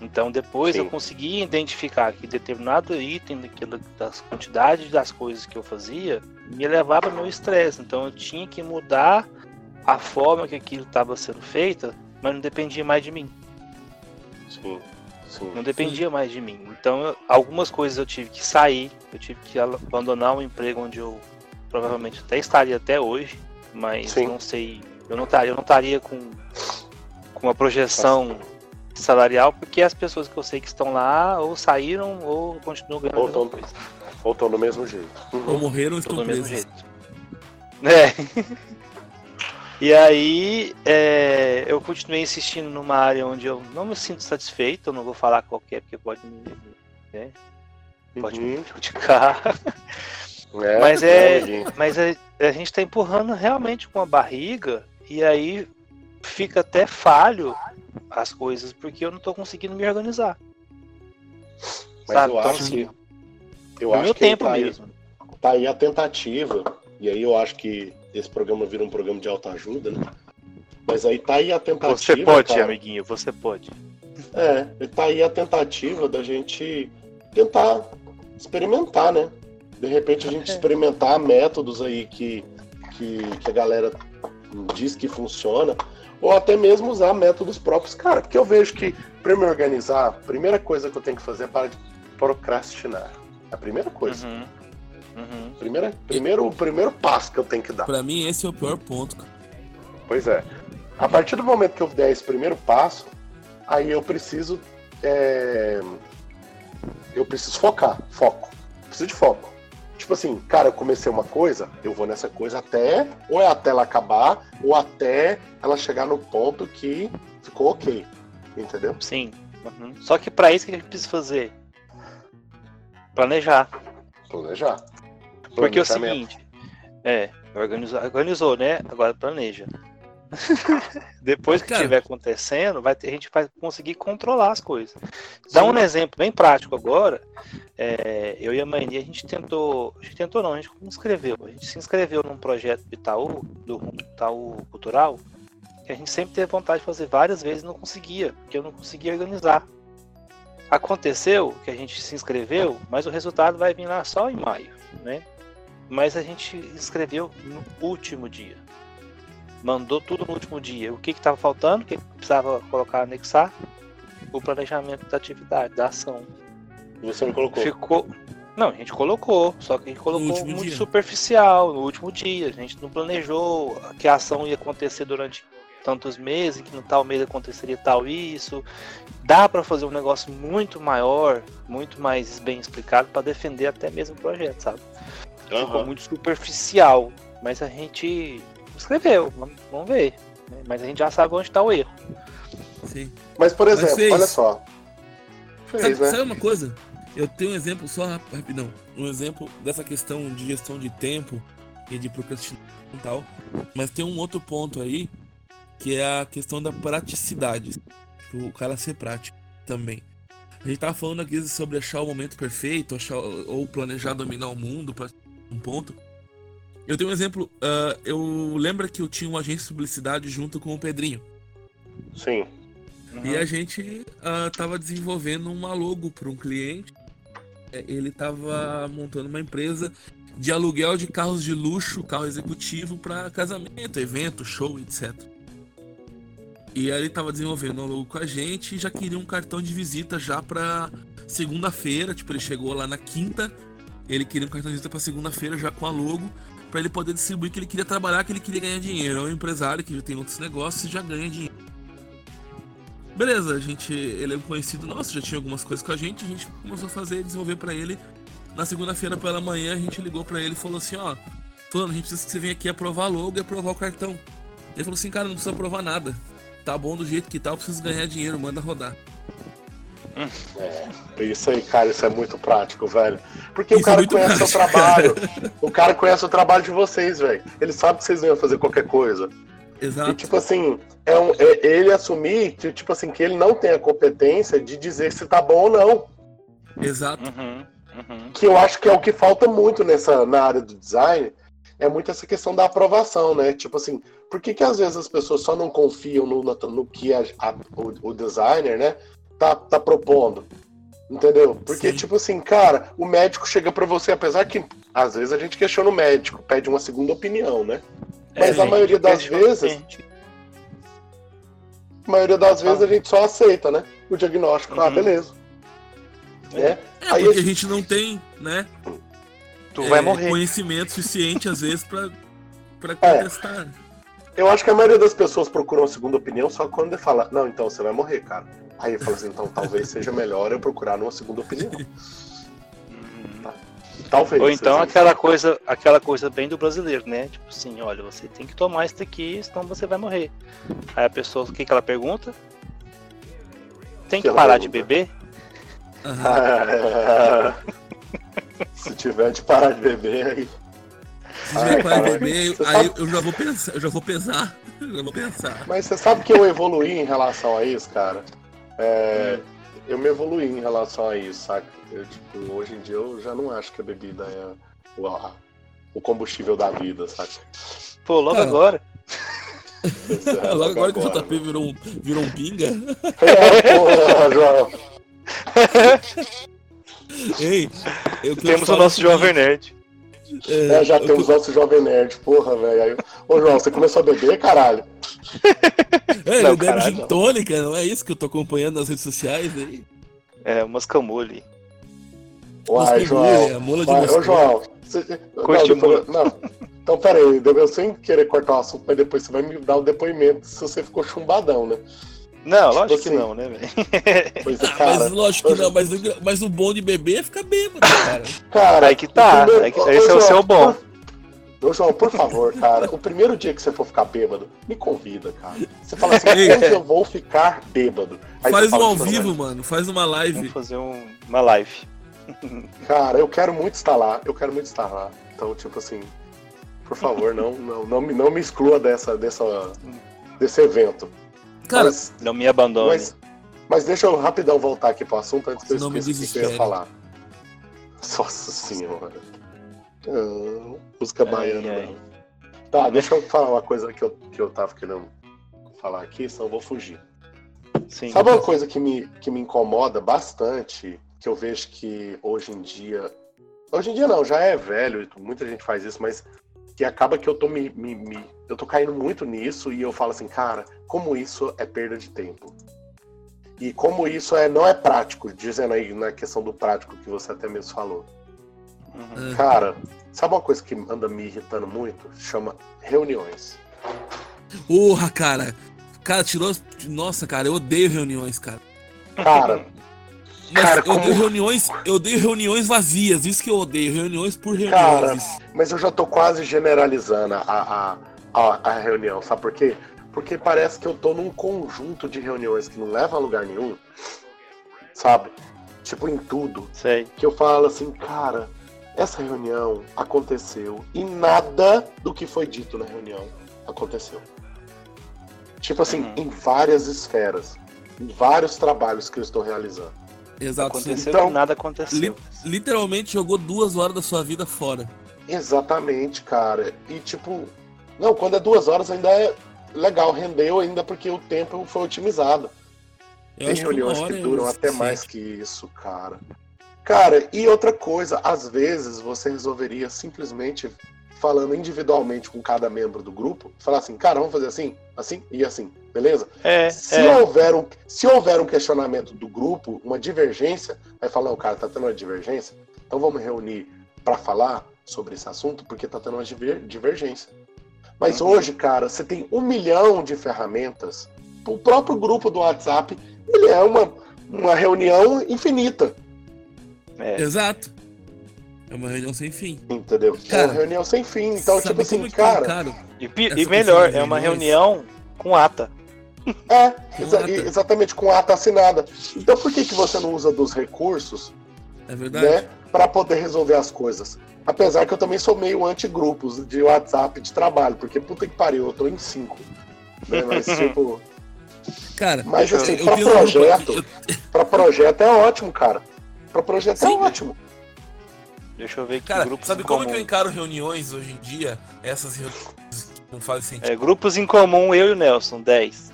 Então depois Sim. eu consegui identificar que determinado item daquilo, das quantidades das coisas que eu fazia me levava ao meu estresse. Então eu tinha que mudar a forma que aquilo estava sendo feito, mas não dependia mais de mim. Sim. Sim. Não dependia mais de mim. Então eu, algumas coisas eu tive que sair, eu tive que abandonar um emprego onde eu provavelmente até estaria até hoje, mas não sei, eu não estaria, eu não estaria com, com uma projeção Nossa salarial, porque as pessoas que eu sei que estão lá ou saíram ou continuam ganhando ou estão, ou estão do mesmo jeito. Ou morreram ou estão do mesmo jeito. É. e aí é, eu continuei insistindo numa área onde eu não me sinto satisfeito, eu não vou falar qualquer, porque pode me, né, pode uhum. me prejudicar. É, mas é, mas é, a gente está empurrando realmente com a barriga e aí fica até falho as coisas, porque eu não tô conseguindo me organizar. Mas sabe? eu então, acho assim, que. Eu acho meu que tempo tá mesmo. Aí, tá aí a tentativa, e aí eu acho que esse programa vira um programa de autoajuda, né? Mas aí tá aí a tentativa. Você pode, cara, amiguinho, você pode. É, tá aí a tentativa da gente tentar experimentar, né? De repente a gente é. experimentar métodos aí que, que, que a galera diz que funciona ou até mesmo usar métodos próprios. Cara, porque eu vejo que para me organizar, a primeira coisa que eu tenho que fazer é parar de procrastinar. É a primeira coisa. Uhum. Uhum. Primeira, primeiro, o primeiro passo que eu tenho que dar. Para mim, esse é o pior ponto. Cara. Pois é. A partir do momento que eu der esse primeiro passo, aí eu preciso. É... Eu preciso focar. Foco. Preciso de foco tipo assim, cara, eu comecei uma coisa, eu vou nessa coisa até, ou é até ela acabar, ou até ela chegar no ponto que ficou ok. Entendeu? Sim. Uhum. Só que para isso que a gente precisa fazer? Planejar. Planejar. Porque é o seguinte, é, organizou, organizou, né? Agora planeja. Depois que estiver acontecendo, vai ter, a gente vai conseguir controlar as coisas. Dá um exemplo bem prático agora. É, eu e a Maini, a gente tentou. A gente tentou não, a gente se inscreveu. A gente se inscreveu num projeto do Itaú, do Itaú Cultural, que a gente sempre teve vontade de fazer várias vezes e não conseguia, porque eu não conseguia organizar. Aconteceu que a gente se inscreveu, mas o resultado vai vir lá só em maio, né? Mas a gente inscreveu no último dia mandou tudo no último dia. O que estava faltando? O que precisava colocar, anexar? O planejamento da atividade, da ação. Você não colocou? Ficou. Não, a gente colocou, só que a gente colocou muito dia. superficial no último dia. A gente não planejou que a ação ia acontecer durante tantos meses, que no tal mês aconteceria tal isso. Dá para fazer um negócio muito maior, muito mais bem explicado para defender até mesmo o projeto, sabe? Uhum. Ficou muito superficial, mas a gente escreveu, vamos ver. Mas a gente já sabe onde está o erro. Sim. Mas, por exemplo, Mas olha só. Fez, sabe, né? sabe, uma coisa? Eu tenho um exemplo só rapidão. Um exemplo dessa questão de gestão de tempo e de procrastinação e tal. Mas tem um outro ponto aí, que é a questão da praticidade. Tipo, o cara ser prático também. A gente tava falando aqui sobre achar o momento perfeito, achar, ou planejar dominar o mundo para um ponto. Eu tenho um exemplo. Uh, eu lembro que eu tinha uma agência de publicidade junto com o Pedrinho. Sim. Uhum. E a gente uh, tava desenvolvendo uma logo para um cliente. É, ele tava montando uma empresa de aluguel de carros de luxo, carro executivo para casamento, evento, show, etc. E aí ele tava desenvolvendo um logo com a gente e já queria um cartão de visita já para segunda-feira, tipo ele chegou lá na quinta, ele queria um cartão de visita para segunda-feira já com a logo para ele poder distribuir que ele queria trabalhar, que ele queria ganhar dinheiro. É um empresário que já tem outros negócios e já ganha dinheiro. Beleza, a gente, ele é um conhecido nosso, já tinha algumas coisas com a gente, a gente começou a fazer, desenvolver para ele. Na segunda-feira pela manhã a gente ligou para ele e falou assim, ó, falando, a gente precisa que você venha aqui aprovar logo e aprovar o cartão. Ele falou assim, cara, não precisa aprovar nada. Tá bom do jeito que tá, eu preciso ganhar dinheiro, manda rodar. É, isso aí, cara, isso é muito prático, velho. Porque isso o cara é conhece prático, o trabalho. Cara. O cara conhece o trabalho de vocês, velho. Ele sabe que vocês vão fazer qualquer coisa. Exato. E, tipo assim, é, um, é ele assumir que, tipo assim, que ele não tem a competência de dizer se tá bom ou não. Exato. Uhum, uhum. Que eu acho que é o que falta muito nessa, na área do design, é muito essa questão da aprovação, né? Tipo assim, por que, que às vezes as pessoas só não confiam no, no, no que a, a, o, o, designer, né, tá, tá propondo? Entendeu? Porque, Sim. tipo assim, cara, o médico chega para você, apesar que às vezes a gente questiona o médico, pede uma segunda opinião, né? Mas é, a maioria das vezes. A maioria das vezes a gente só aceita, né? O diagnóstico. Ah, uhum. Ah, beleza. É, é Aí porque a gente não tem, né? Tu é, vai morrer. Conhecimento suficiente, às vezes, pra, pra é. contestar. É. Eu acho que a maioria das pessoas procuram a segunda opinião só quando ele fala, não, então você vai morrer, cara. Aí eu falo assim, então talvez seja melhor eu procurar uma segunda opinião. Talvez. Ou então aquela coisa, aquela coisa bem do brasileiro, né? Tipo assim, olha, você tem que tomar isso daqui, senão você vai morrer. Aí a pessoa, o que, que ela pergunta? Tem que, que parar de beber? Se tiver de parar de beber, aí. Se tiver de parar de beber, aí sabe... eu já vou pensar, eu já vou pensar. Eu já vou pensar. Mas você sabe que eu evoluí em relação a isso, cara? É, hum. Eu me evoluí em relação a isso, saca? Eu, tipo, hoje em dia eu já não acho que a bebida é o, a, o combustível da vida, sabe? Pô, logo ah. agora. É, logo agora que o JP virou um, virou um pinga. É, porra, João. Ei, temos o nosso Jovem Nerd. É, é, já temos o nosso Jovem Nerd, porra, velho. Ô, João, você começou a beber, caralho? É, não, ele bebe gin tônica, não é isso que eu tô acompanhando nas redes sociais aí? É, umas camule. Uai, João. É, mula de Vai, Ô, João. Você... Não, depois... não. Então, pera aí, eu sem querer cortar o assunto, mas depois você vai me dar o depoimento se você ficou chumbadão, né? Não, tipo lógico assim, que não, né, velho? É, ah, cara. Mas lógico que não, mas, mas o bom de beber é ficar bêbado, cara. Cara, aí que tá. Primeiro... Que... Esse é o seu bom. Ô, João, por favor, cara, o primeiro dia que você for ficar bêbado, me convida, cara. Você fala assim, hoje eu vou ficar bêbado. Aí faz um ao vivo, mano, faz uma live. Vamos fazer um, uma live. Cara, eu quero muito estar lá, eu quero muito estar lá. Então, tipo assim, por favor, não, não, não, me, não me exclua dessa, dessa, desse evento. Cara, mas, não me abandone. Mas, mas, deixa eu rapidão voltar aqui pro assunto antes que eu esqueça o que eu ia falar. Nossa senhora. Ah, música baiana. Ai. Tá, deixa eu falar uma coisa que eu, que eu tava querendo falar aqui, senão eu vou fugir. Sim, Sabe uma coisa que me, que me incomoda bastante, que eu vejo que hoje em dia. Hoje em dia não, já é velho, muita gente faz isso, mas que acaba que eu tô me, me, me, eu tô caindo muito nisso e eu falo assim, cara, como isso é perda de tempo. E como isso é não é prático, dizendo aí na questão do prático que você até mesmo falou. Uhum. Cara, sabe uma coisa que anda me irritando muito? Chama reuniões. Porra, cara. Cara, tirou. Nossa, cara, eu odeio reuniões, cara. Cara. Mas cara, eu como... odeio reuniões, eu odeio reuniões vazias, isso que eu odeio, reuniões por reuniões. Cara, mas eu já tô quase generalizando a, a, a, a reunião, sabe por quê? Porque parece que eu tô num conjunto de reuniões que não leva a lugar nenhum, sabe? Tipo, em tudo. Sei. Que eu falo assim, cara, essa reunião aconteceu e nada do que foi dito na reunião aconteceu. Tipo assim, uhum. em várias esferas, em vários trabalhos que eu estou realizando. Exato. Aconteceu então, nada aconteceu. Li literalmente jogou duas horas da sua vida fora. Exatamente, cara. E tipo, não, quando é duas horas ainda é legal, rendeu ainda porque o tempo foi otimizado. Eu Tem reuniões que, que duram até mais que isso, cara. Cara, e outra coisa, às vezes você resolveria simplesmente falando individualmente com cada membro do grupo, falar assim, cara, vamos fazer assim, assim e assim, beleza? É, se, é. Houver um, se houver um questionamento do grupo, uma divergência, vai falar, o cara tá tendo uma divergência, então vamos reunir para falar sobre esse assunto, porque tá tendo uma divergência. Mas uhum. hoje, cara, você tem um milhão de ferramentas. O próprio grupo do WhatsApp, ele é uma, uma reunião infinita. É. Exato. É uma reunião sem fim. Entendeu? Cara, é uma reunião sem fim. Então, tipo assim, é cara. E, e melhor, é uma reunião com ata. É, exa ata. exatamente, com ata assinada. Então por que, que você não usa dos recursos é verdade. Né, para poder resolver as coisas? Apesar que eu também sou meio anti-grupos de WhatsApp de trabalho, porque puta que pariu, eu tô em cinco. Né? Mas tipo. Cara, mas assim, pra projeto, eu... pra projeto é ótimo, cara. Pra projeto é Sim. é ótimo. Deixa eu ver que Cara, grupos sabe como comum. que eu encaro reuniões hoje em dia? Essas reuniões que não fazem sentido. É, grupos em comum, eu e o Nelson, 10.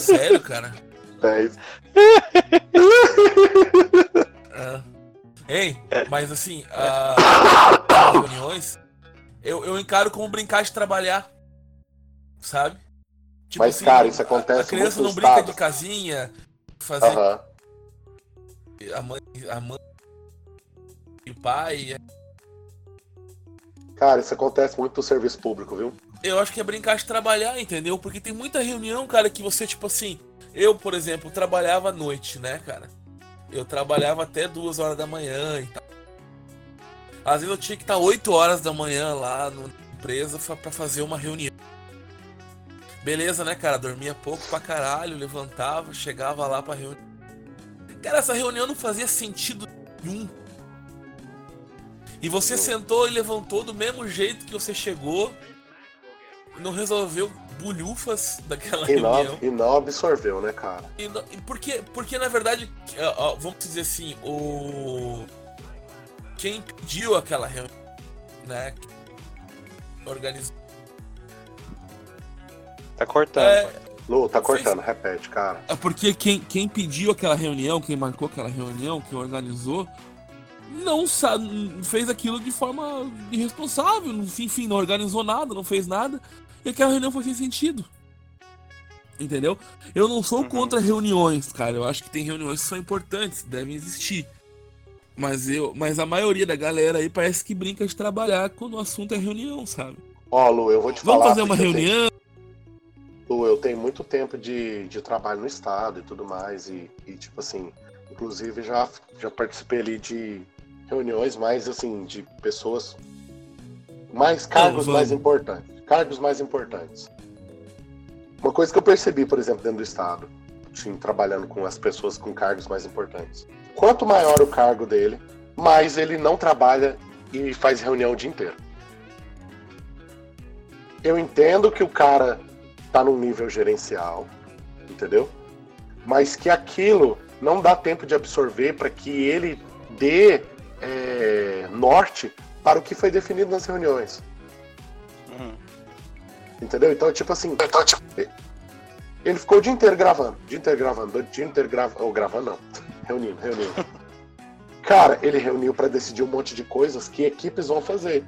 Sério, cara? 10. É. Ei, mas assim, as reuniões, eu, eu encaro como brincar de trabalhar, sabe? Tipo mas, assim, cara, isso acontece A criança não brinca de casinha, fazer... Uh -huh. A mãe, a mãe e o pai. Cara, isso acontece muito no serviço público, viu? Eu acho que é brincar de trabalhar, entendeu? Porque tem muita reunião, cara, que você, tipo assim. Eu, por exemplo, trabalhava à noite, né, cara? Eu trabalhava até duas horas da manhã e tal. Às vezes eu tinha que estar 8 horas da manhã lá na empresa para fazer uma reunião. Beleza, né, cara? Dormia pouco pra caralho, levantava, chegava lá pra reunião. Cara, essa reunião não fazia sentido nenhum e você sentou e levantou do mesmo jeito que você chegou. Não resolveu bulhufas daquela e reunião. Não, e não absorveu, né, cara? E não, porque, porque, na verdade, vamos dizer assim, o... Quem pediu aquela reunião, né? Organizou. Tá cortando. É, Lu, tá cortando, fez... repete, cara. É porque quem, quem pediu aquela reunião, quem marcou aquela reunião, quem organizou, não fez aquilo de forma irresponsável, enfim, não organizou nada, não fez nada, e aquela reunião foi sem sentido. Entendeu? Eu não sou uhum. contra reuniões, cara. Eu acho que tem reuniões que são importantes, devem existir. Mas eu, mas a maioria da galera aí parece que brinca de trabalhar quando o assunto é reunião, sabe? Ó, Lu, eu vou te Vamos falar. Vamos fazer uma reunião. Tenho... Lu, eu tenho muito tempo de, de trabalho no estado e tudo mais e, e tipo assim, inclusive já já participei ali de reuniões mais assim de pessoas mais cargos mais importantes, cargos mais importantes. Uma coisa que eu percebi, por exemplo, dentro do estado, assim, trabalhando com as pessoas com cargos mais importantes. Quanto maior o cargo dele, mais ele não trabalha e faz reunião o dia inteiro. Eu entendo que o cara tá num nível gerencial, entendeu? Mas que aquilo não dá tempo de absorver para que ele dê é, norte para o que foi definido nas reuniões. Entendeu? Então, tipo assim. Então, tipo... Ele ficou o dia inteiro gravando. O dia inteiro gravando. O dia inteiro gravando. Ou gravando, não. Reunindo, reunindo. Cara, ele reuniu para decidir um monte de coisas que equipes vão fazer.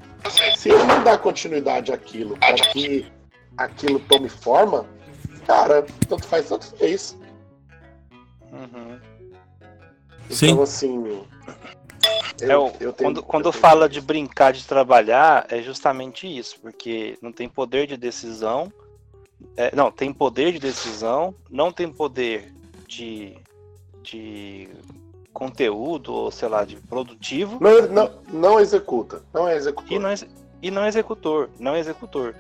Se ele não dá continuidade àquilo, para que aquilo tome forma, cara, tanto faz, tanto fez. Uhum. Então, Sim. assim, eu, é, eu tenho, quando quando fala de brincar de trabalhar, é justamente isso, porque não tem poder de decisão. É, não, tem poder de decisão, não tem poder de, de conteúdo, ou sei lá, de produtivo. Não, não, não executa, não é executor. E não, e não é executor, não é executor.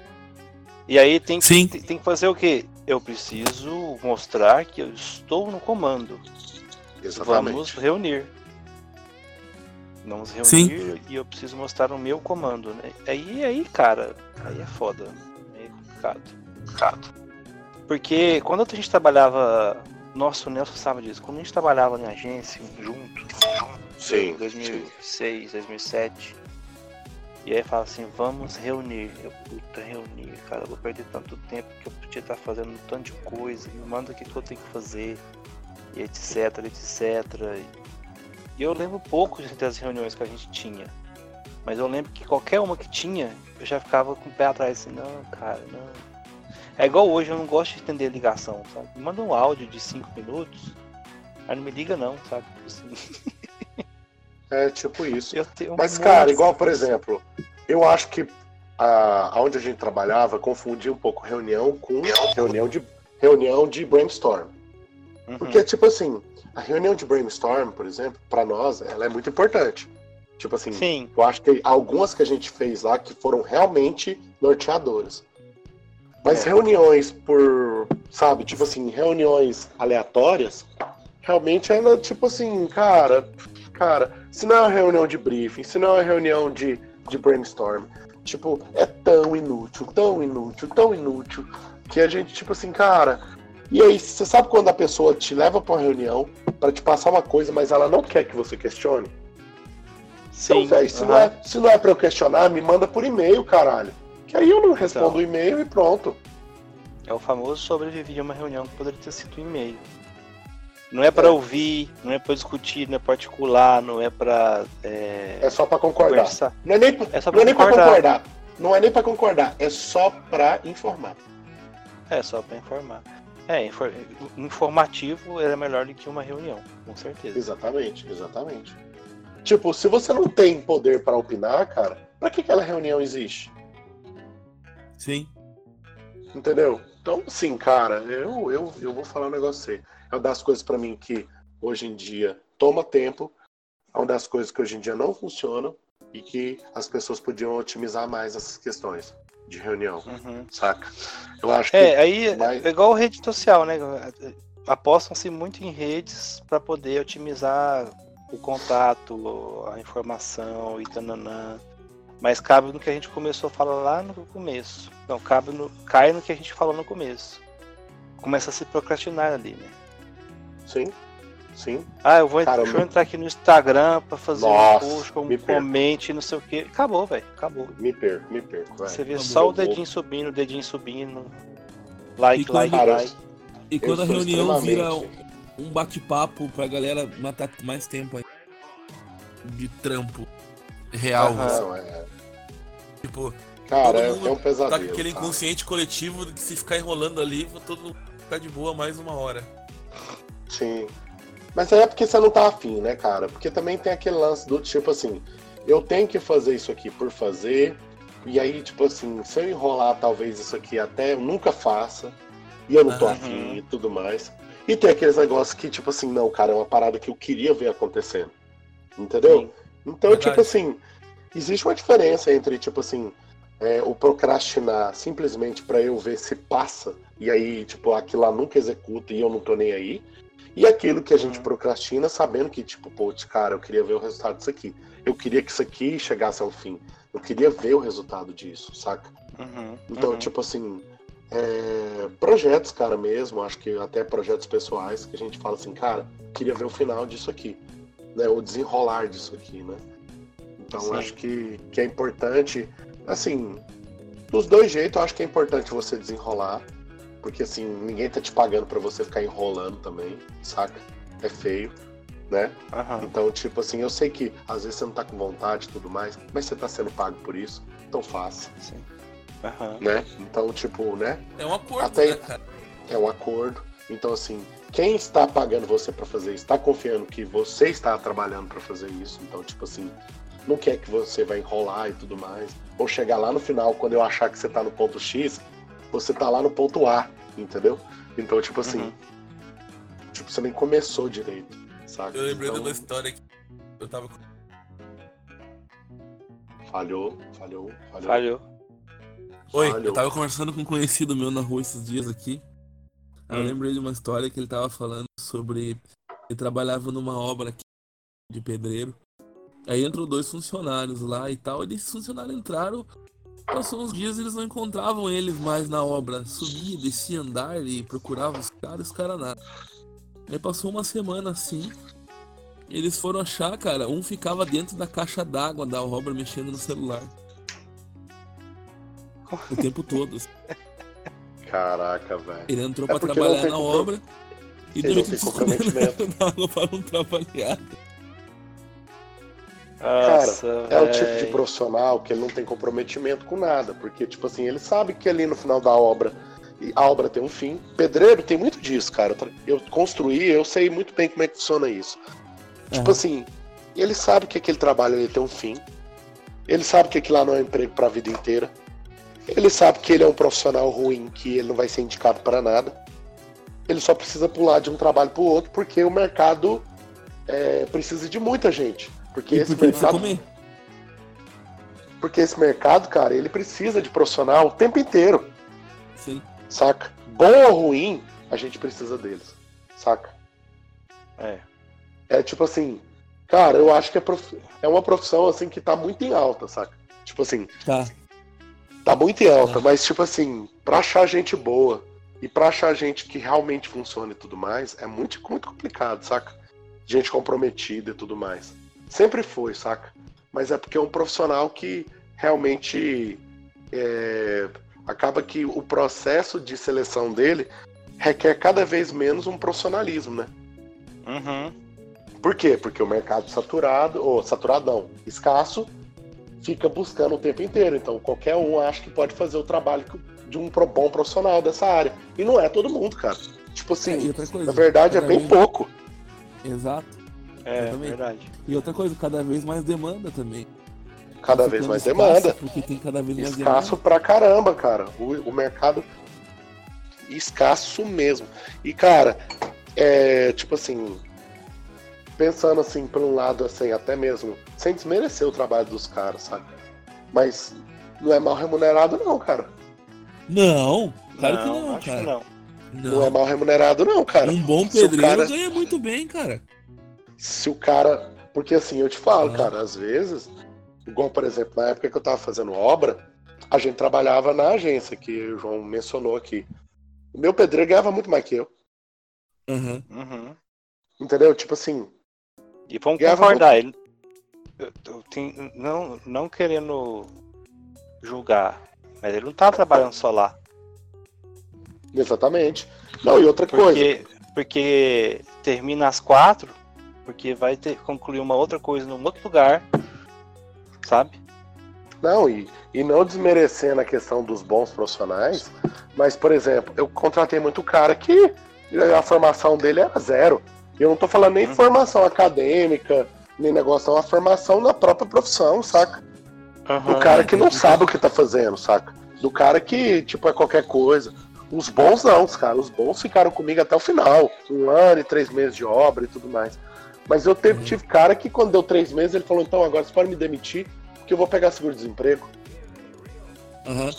E aí tem, Sim. tem, tem que fazer o quê? Eu preciso mostrar que eu estou no comando. Exatamente. Vamos reunir. Vamos reunir Sim. e eu preciso mostrar o meu comando, né? Aí, aí, cara, aí é foda. É complicado. complicado. Porque quando a gente trabalhava. Nossa, o Nelson sabe disso. Quando a gente trabalhava em agência, junto, sim, em 2006, sim. 2007, E aí fala assim, vamos reunir. Eu, puta, reunir, cara, eu vou perder tanto tempo que eu podia estar fazendo um tanto de coisa. Me manda o que, que eu tenho que fazer. E etc, etc. E eu lembro pouco das reuniões que a gente tinha. Mas eu lembro que qualquer uma que tinha, eu já ficava com o pé atrás assim, não, cara, não. É igual hoje, eu não gosto de entender ligação, sabe? Manda um áudio de 5 minutos, aí não me liga não, sabe? Assim. É tipo isso. Mas, cara, igual, por exemplo, eu acho que a, onde a gente trabalhava confundia um pouco reunião com reunião de, reunião de brainstorm. Uhum. Porque, tipo assim, a reunião de brainstorm, por exemplo, para nós, ela é muito importante. Tipo assim, Sim. eu acho que algumas que a gente fez lá que foram realmente norteadoras. Mas é. reuniões por, sabe, tipo assim, reuniões aleatórias, realmente ela, tipo assim, cara, cara, se não é uma reunião de briefing, se não é uma reunião de, de brainstorm, tipo, é tão inútil, tão inútil, tão inútil, que a gente, tipo assim, cara. E aí, você sabe quando a pessoa te leva pra uma reunião para te passar uma coisa, mas ela não quer que você questione? Sim. Então, véio, se, uhum. não é, se não é pra eu questionar, me manda por e-mail, caralho. Que aí eu não respondo então, o e-mail e pronto. É o famoso sobreviver a uma reunião que poderia ter sido um e-mail. Não é para é. ouvir, não é para discutir, não é particular, não é para. É... é, só para concordar. Conversar. Não é nem, é não é nem para concordar. Não é nem para concordar, é só para informar. É só para informar. É, informativo é melhor do que uma reunião, com certeza. Exatamente, exatamente. Tipo, se você não tem poder para opinar, cara, para que aquela reunião existe? Sim. Entendeu? Então, sim, cara, eu, eu, eu vou falar um negócio aí. É uma das coisas para mim que hoje em dia toma tempo, é uma das coisas que hoje em dia não funcionam e que as pessoas podiam otimizar mais essas questões de reunião, uhum. saca? Eu acho que. É, aí é igual rede social, né? Apostam-se muito em redes para poder otimizar o contato, a informação e tananã. Mas cabe no que a gente começou a falar lá no começo. Não, cabe no, cai no que a gente falou no começo. Começa a se procrastinar ali, né? Sim, sim. Ah, eu vou Cara, deixa eu entrar aqui no Instagram pra fazer Nossa, um post, com comente, não sei o que. Acabou, velho. Acabou. Me perco, me perco. Você vê só o dedinho subindo, o dedinho subindo. Like, like, like. E quando a reunião vira um bate-papo pra galera matar mais tempo aí. De trampo real. Aham, é. Tipo, Cara, é, é um pesadelo. Tá aquele inconsciente cara. coletivo que se ficar enrolando ali, todo mundo ficar de boa mais uma hora. Sim. Mas aí é porque você não tá afim, né, cara? Porque também tem aquele lance do tipo assim, eu tenho que fazer isso aqui por fazer, e aí, tipo assim, se eu enrolar talvez isso aqui até eu nunca faça, e eu não tô uhum. afim e tudo mais. E tem aqueles negócios que, tipo assim, não, cara, é uma parada que eu queria ver acontecendo. Entendeu? Sim. Então, Verdade. tipo assim, existe uma diferença entre, tipo assim, é, o procrastinar simplesmente para eu ver se passa, e aí, tipo, aquilo lá nunca executa e eu não tô nem aí, e aquilo que a gente uhum. procrastina sabendo que, tipo, pô, cara, eu queria ver o resultado disso aqui. Eu queria que isso aqui chegasse ao fim. Eu queria ver o resultado disso, saca? Uhum. Então, uhum. tipo assim, é, projetos, cara, mesmo, acho que até projetos pessoais, que a gente fala assim, cara, queria ver o final disso aqui, né? O desenrolar disso aqui, né? Então, Sim. acho que, que é importante, assim, dos dois jeitos, eu acho que é importante você desenrolar, porque assim, ninguém tá te pagando para você ficar enrolando também, saca? É feio, né? Uhum. Então, tipo assim, eu sei que às vezes você não tá com vontade e tudo mais, mas você tá sendo pago por isso, então faça. Sim. Uhum. Né? Então, tipo, né? É um acordo, Até... né, cara? É um acordo. Então, assim, quem está pagando você para fazer isso, está confiando que você está trabalhando para fazer isso. Então, tipo assim, não quer que você vai enrolar e tudo mais. Ou chegar lá no final, quando eu achar que você tá no ponto X, você tá lá no ponto A, entendeu? Então, tipo assim, uhum. tipo, você nem começou direito, sabe? Eu lembrei então... de uma história que eu tava. Falhou, falhou, falhou. Falhou. Oi, falhou. eu tava conversando com um conhecido meu na rua esses dias aqui. Hum. Eu lembrei de uma história que ele tava falando sobre. Ele trabalhava numa obra aqui de pedreiro. Aí entrou dois funcionários lá e tal. E esses funcionários entraram Passou uns dias eles não encontravam eles mais na obra. Subia, descia andar e procurava os caras, os caras nada. Aí passou uma semana assim. Eles foram achar, cara, um ficava dentro da caixa d'água da obra mexendo no celular. O tempo todo. Caraca, velho. Ele entrou é pra trabalhar na obra e durante o comprometimento. Não, para não trabalhar. Cara, é o tipo de profissional que ele não tem comprometimento com nada, porque, tipo assim, ele sabe que ali no final da obra a obra tem um fim. Pedreiro tem muito disso, cara. Eu construí, eu sei muito bem como é que funciona isso. Tipo assim, ele sabe que aquele trabalho ele tem um fim. Ele sabe que aquilo lá não é um emprego para a vida inteira. Ele sabe que ele é um profissional ruim, que ele não vai ser indicado para nada. Ele só precisa pular de um trabalho para o outro porque o mercado é, precisa de muita gente. Porque e esse porque mercado. Porque esse mercado, cara, ele precisa de profissional o tempo inteiro. Sim. Saca? Bom ou ruim, a gente precisa deles. Saca? É. É tipo assim, cara, eu acho que é, prof... é uma profissão assim que tá muito em alta, saca? Tipo assim. Tá. Tá muito em alta, tá. mas tipo assim, pra achar gente boa e pra achar gente que realmente funcione e tudo mais, é muito, muito complicado, saca? Gente comprometida e tudo mais. Sempre foi, saca? Mas é porque é um profissional que realmente é, acaba que o processo de seleção dele requer cada vez menos um profissionalismo, né? Uhum. Por quê? Porque o mercado saturado, ou saturado não, escasso, fica buscando o tempo inteiro. Então qualquer um acha que pode fazer o trabalho de um bom profissional dessa área. E não é todo mundo, cara. Tipo assim, é, na verdade é bem vez... pouco. Exato. É, verdade. E outra coisa, cada vez mais demanda também cada vez mais demanda. Porque tem cada vez mais escasso demanda. pra caramba, cara. O, o mercado escasso mesmo. E, cara, é tipo assim, pensando assim, por um lado, assim, até mesmo, sem desmerecer o trabalho dos caras, sabe? Mas não é mal remunerado, não, cara. Não, claro que não, cara. Que não. não. não. é mal remunerado, não, cara. Um bom pedreiro cara... ganha muito bem, cara. Se o cara. Porque assim, eu te falo, ah. cara, às vezes Igual, por exemplo, na época que eu estava fazendo obra, a gente trabalhava na agência, que o João mencionou aqui. O meu pedreiro ganhava muito mais que eu. Uhum. Uhum. Entendeu? Tipo assim. E vamos concordar, muito... ele. Eu, eu tenho, não, não querendo julgar, mas ele não tá trabalhando só lá. Exatamente. Não, e outra porque, coisa. Porque termina às quatro, porque vai ter concluir uma outra coisa num outro lugar sabe? Não, e, e não desmerecendo a questão dos bons profissionais, mas, por exemplo, eu contratei muito cara que a formação dele era zero. Eu não tô falando nem uhum. formação acadêmica, nem negócio, é uma formação na própria profissão, saca? Uhum. Do cara que não sabe o que tá fazendo, saca? Do cara que, tipo, é qualquer coisa. Os bons não, os caras. Os bons ficaram comigo até o final. Um ano e três meses de obra e tudo mais. Mas eu teve, tive cara que quando deu três meses, ele falou, então agora você pode me demitir, porque eu vou pegar seguro-desemprego. Uhum.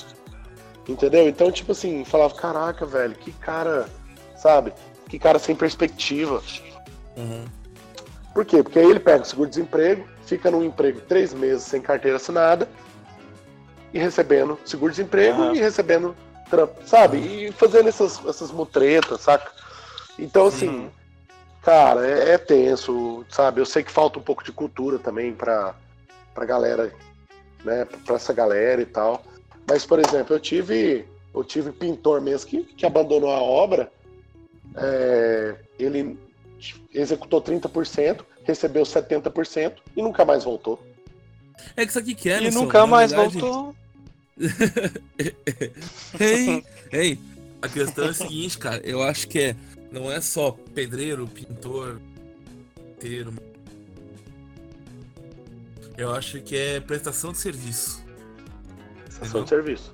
Entendeu? Então, tipo assim, falava, caraca, velho, que cara, sabe? Que cara sem perspectiva. Uhum. Por quê? Porque aí ele pega o seguro-desemprego, fica num emprego três meses sem carteira assinada, e recebendo seguro-desemprego uhum. e recebendo trampo, sabe? E fazendo essas, essas mutretas, saca? Então, assim, uhum. Cara, é, é, tenso, sabe? Eu sei que falta um pouco de cultura também pra, pra galera, né? Pra essa galera e tal. Mas, por exemplo, eu tive. Eu tive pintor mesmo que, que abandonou a obra. É, ele executou 30%, recebeu 70% e nunca mais voltou. É que isso aqui quer, E nunca mais verdade... voltou. ei, ei, a questão é a seguinte, cara. Eu acho que é não é só pedreiro, pintor, inteiro. Eu acho que é prestação de serviço. Prestação de serviço.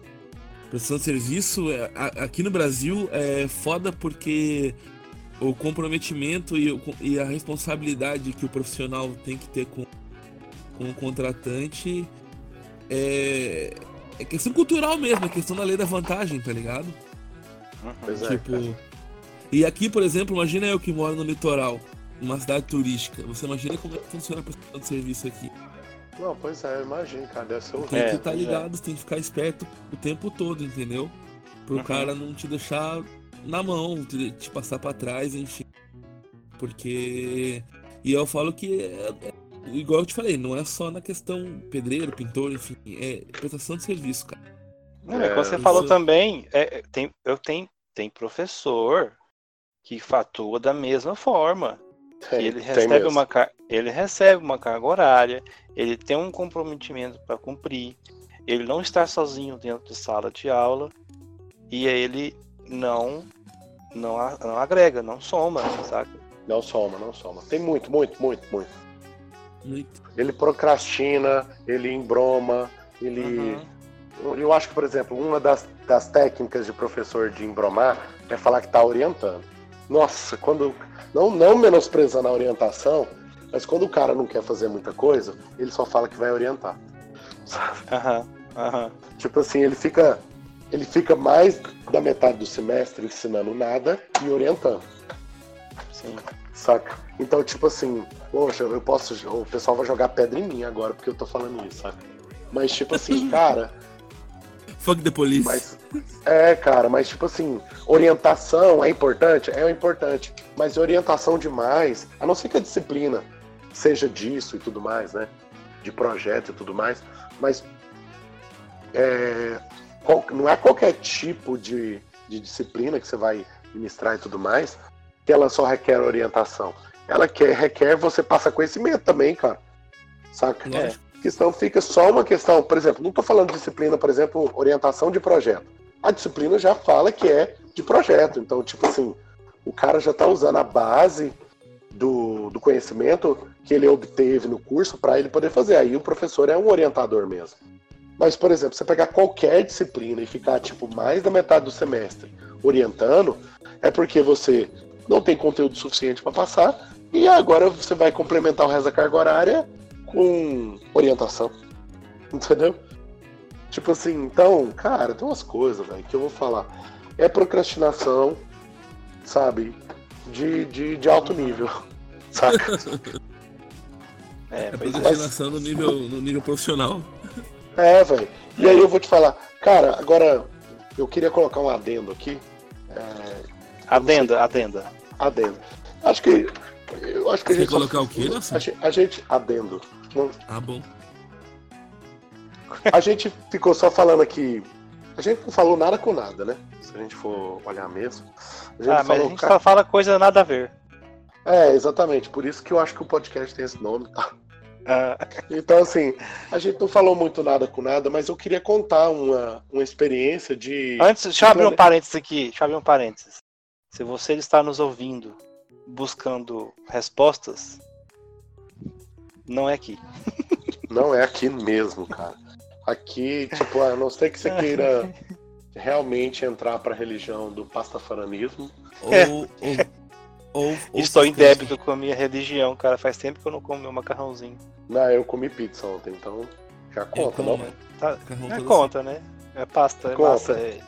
Prestação de serviço, é, aqui no Brasil é foda porque o comprometimento e, a responsabilidade que o profissional tem que ter com, com o contratante é, é questão cultural mesmo, é questão da lei da vantagem, tá ligado? Pois é, tipo, e aqui, por exemplo, imagina eu que moro no litoral, numa cidade turística. Você imagina como é que funciona a prestação de serviço aqui. Não, pois é, imagina, cara, deve ser horrível. Tem que estar tá é. ligado, é. tem que ficar esperto o tempo todo, entendeu? Pro uhum. cara não te deixar na mão, te, te passar para trás, enfim. Porque. E eu falo que é, é, igual eu te falei, não é só na questão pedreiro, pintor, enfim, é prestação de serviço, cara. É, você falou também, é, tem, eu tenho, tem professor que fatua da mesma forma. Tem, ele, recebe uma, ele recebe uma carga horária, ele tem um comprometimento para cumprir, ele não está sozinho dentro de sala de aula e ele não, não, não agrega, não soma, sabe? Não soma, não soma. Tem muito, muito, muito, muito. Muito. Ele procrastina, ele embroma, ele. Uhum. Eu acho que, por exemplo, uma das, das técnicas de professor de embromar é falar que está orientando. Nossa, quando. Não, não menosprezando a orientação, mas quando o cara não quer fazer muita coisa, ele só fala que vai orientar. Aham, aham. Tipo assim, ele fica. Ele fica mais da metade do semestre ensinando nada e orientando. Sim. Saca? Então, tipo assim, poxa, eu posso. O pessoal vai jogar pedra em mim agora porque eu tô falando isso, saca? Mas, tipo assim, cara. Fuck the police. Mas, é, cara, mas tipo assim, orientação é importante? É importante. Mas orientação demais, a não ser que a disciplina seja disso e tudo mais, né? De projeto e tudo mais, mas é, não é qualquer tipo de, de disciplina que você vai ministrar e tudo mais que ela só requer orientação. Ela quer, requer você passar conhecimento também, cara. Saca? É questão fica só uma questão, por exemplo, não estou falando de disciplina, por exemplo, orientação de projeto. A disciplina já fala que é de projeto, então, tipo assim, o cara já está usando a base do, do conhecimento que ele obteve no curso para ele poder fazer. Aí o professor é um orientador mesmo. Mas, por exemplo, você pegar qualquer disciplina e ficar, tipo, mais da metade do semestre orientando, é porque você não tem conteúdo suficiente para passar e agora você vai complementar o resto da carga horária com orientação. Entendeu? Tipo assim, então, cara, tem umas coisas, velho, que eu vou falar. É procrastinação, sabe? De, de, de alto nível. Saca? É, é procrastinação mas... no, nível, no nível profissional. É, velho. E aí eu vou te falar, cara, agora eu queria colocar um adendo aqui. É... Adenda, adenda. Adendo. Acho que. Eu acho que Você a gente. colocar só... o quê, A gente, a gente. Adendo. Não... Ah, bom. A gente ficou só falando aqui. A gente não falou nada com nada, né? Se a gente for olhar mesmo. A ah, mas a gente só fala coisa nada a ver. É, exatamente. Por isso que eu acho que o podcast tem esse nome. Tá? Ah. Então, assim, a gente não falou muito nada com nada, mas eu queria contar uma, uma experiência de. Antes, deixa eu abrir um parênteses aqui. Deixa eu abrir um parênteses. Se você está nos ouvindo buscando respostas, não é aqui. Não é aqui mesmo, cara. Aqui, tipo, a não ser que você queira realmente entrar para a religião do pastafaranismo. Ou, é. ou, ou, ou Estou em débito com a minha religião, cara. Faz tempo que eu não como meu macarrãozinho. Não, eu comi pizza ontem, então já conta, não? Tá, é conta, né? É pasta, é conta. massa. É...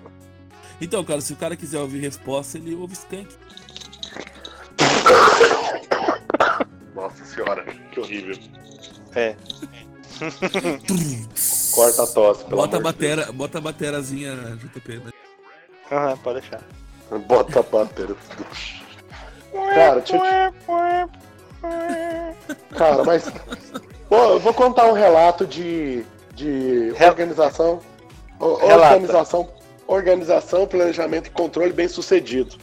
então, cara, se o cara quiser ouvir resposta, ele ouve Skank. Nossa senhora, que horrível. É. Corta a tosse, pelo bota a batera, Deus. Bota a baterazinha JP, né? Aham, pode deixar. Bota a batera. Cara, deixa Cara, mas. Pô, eu vou contar um relato de, de organização. Organização, organização, planejamento e controle bem sucedido.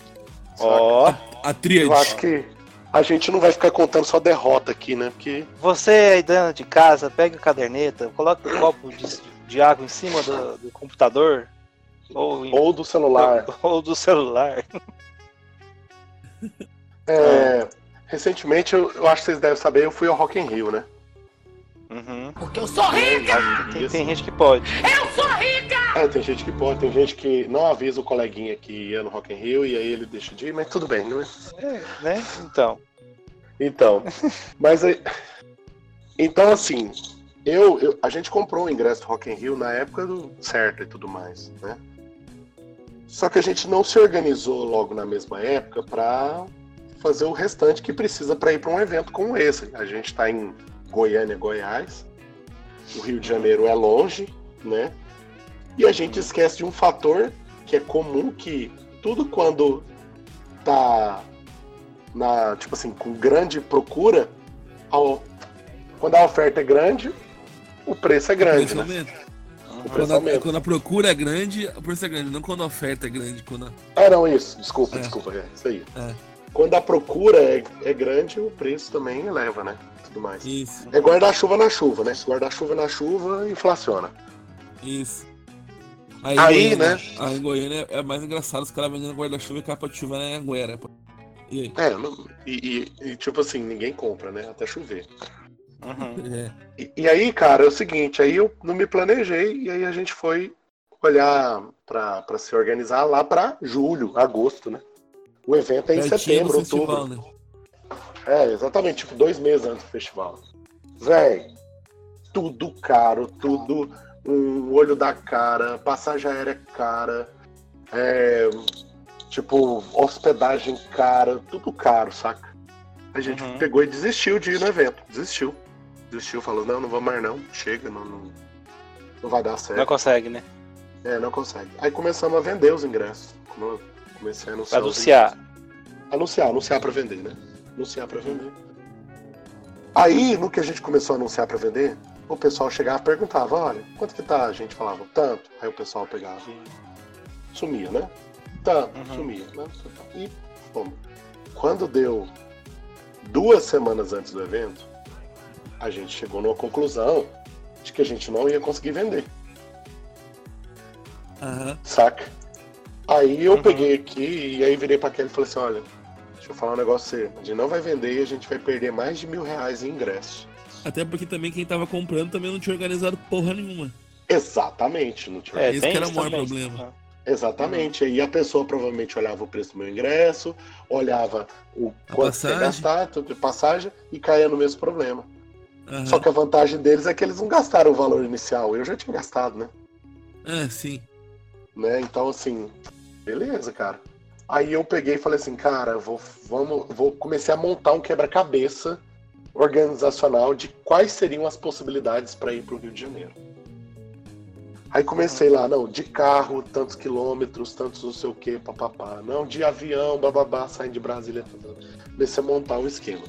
Ó. Oh. A, a tríade. Eu acho que a gente não vai ficar contando só derrota aqui, né? Porque... Você aí dentro de casa, pega a caderneta, coloca um copo de, de água em cima do, do computador. Ou, em, ou, do celular. Ou, ou do celular. É, recentemente, eu, eu, acho que vocês devem saber, eu fui ao Rock in Rio, né? Uhum. Porque eu sou rica! Tem, tem, gente que pode. Eu sou rica! É, tem gente que pode, tem gente que não avisa o coleguinha que ia no Rock in Rio e aí ele deixa de ir, mas tudo bem, não é? é né? Então. Então, mas aí, então assim, eu, eu, a gente comprou o ingresso do Rock in Rio na época do certo e tudo mais, né? Só que a gente não se organizou logo na mesma época para fazer o restante que precisa para ir para um evento como esse. A gente está em Goiânia, Goiás. O Rio de Janeiro é longe, né? E a gente esquece de um fator que é comum que tudo quando tá na, tipo assim, com grande procura, ao, quando a oferta é grande, o preço é grande, né? O Quando a, quando a procura é grande, o preço é grande. Não quando a oferta é grande. Quando a... Ah, não, isso. Desculpa, É. desculpa. É isso aí. É. Quando a procura é, é grande, o preço também eleva, né? Tudo mais. Isso, É guarda-chuva na chuva, né? Se guarda-chuva na chuva, inflaciona. isso. Aí, Aí, Goiânia- né? Aí em Goiânia é mais engraçado os caras vendendo guarda-chuva e capa de chuva na Anguera. E aí? É, não- e, e- e, tipo assim, ninguém compra, né? Até chover. Uhum. É. E, e aí, cara, é o seguinte, aí eu não me planejei, e aí a gente foi olhar pra, pra se organizar lá pra julho, agosto, né? O evento é em Pertinho setembro, outubro. né? É, exatamente, tipo, dois meses antes do festival. Véi, tudo caro, tudo um olho da cara, passagem aérea cara, é, tipo, hospedagem cara, tudo caro, saca? A gente Uhum. pegou e desistiu de ir no evento, desistiu. Desistiu, falou, não, não vou mais não, chega, não, não, não vai dar certo. Não consegue, né? É, não consegue. Aí começamos a vender os ingressos. Comecei a anunciar. Anunciar. Anunciar, anunciar pra vender, né? Anunciar pra vender. Aí, no que a gente começou a anunciar pra vender, o pessoal chegava e perguntava, olha, quanto que tá? A gente falava, tanto. Aí o pessoal pegava e sumia, né? Tanto, Uhum. sumia. Né? E, bom, quando deu duas semanas antes do evento, a gente chegou numa conclusão de que a gente não ia conseguir vender. Aham. Saca? Aí eu Uhum. peguei aqui e aí virei pra Kelly e falei assim, olha, deixa eu falar um negócio sério. A gente não vai vender e a gente vai perder mais de mil reais em ingresso. Até porque também quem tava comprando também não tinha organizado porra nenhuma. Exatamente, não tinha. É, Esse que era o maior também. problema. Exatamente. Aí a pessoa provavelmente olhava o preço do meu ingresso, olhava o A quanto passagem. gastar, tudo de passagem, e caía no mesmo problema. Aham. Só que a vantagem deles é que eles não gastaram o valor inicial. Eu já tinha gastado, né? É, sim. né? Então, assim, beleza, cara. Aí eu peguei e falei assim, cara, vou, vamos, vou comecei a montar um quebra-cabeça organizacional de quais seriam as possibilidades para ir para o Rio de Janeiro. Aí comecei lá, não, de carro, tantos quilômetros, tantos não sei o que, papapá. Não, de avião, bababá, saindo de Brasília. tá, tá. Comecei a montar um esquema.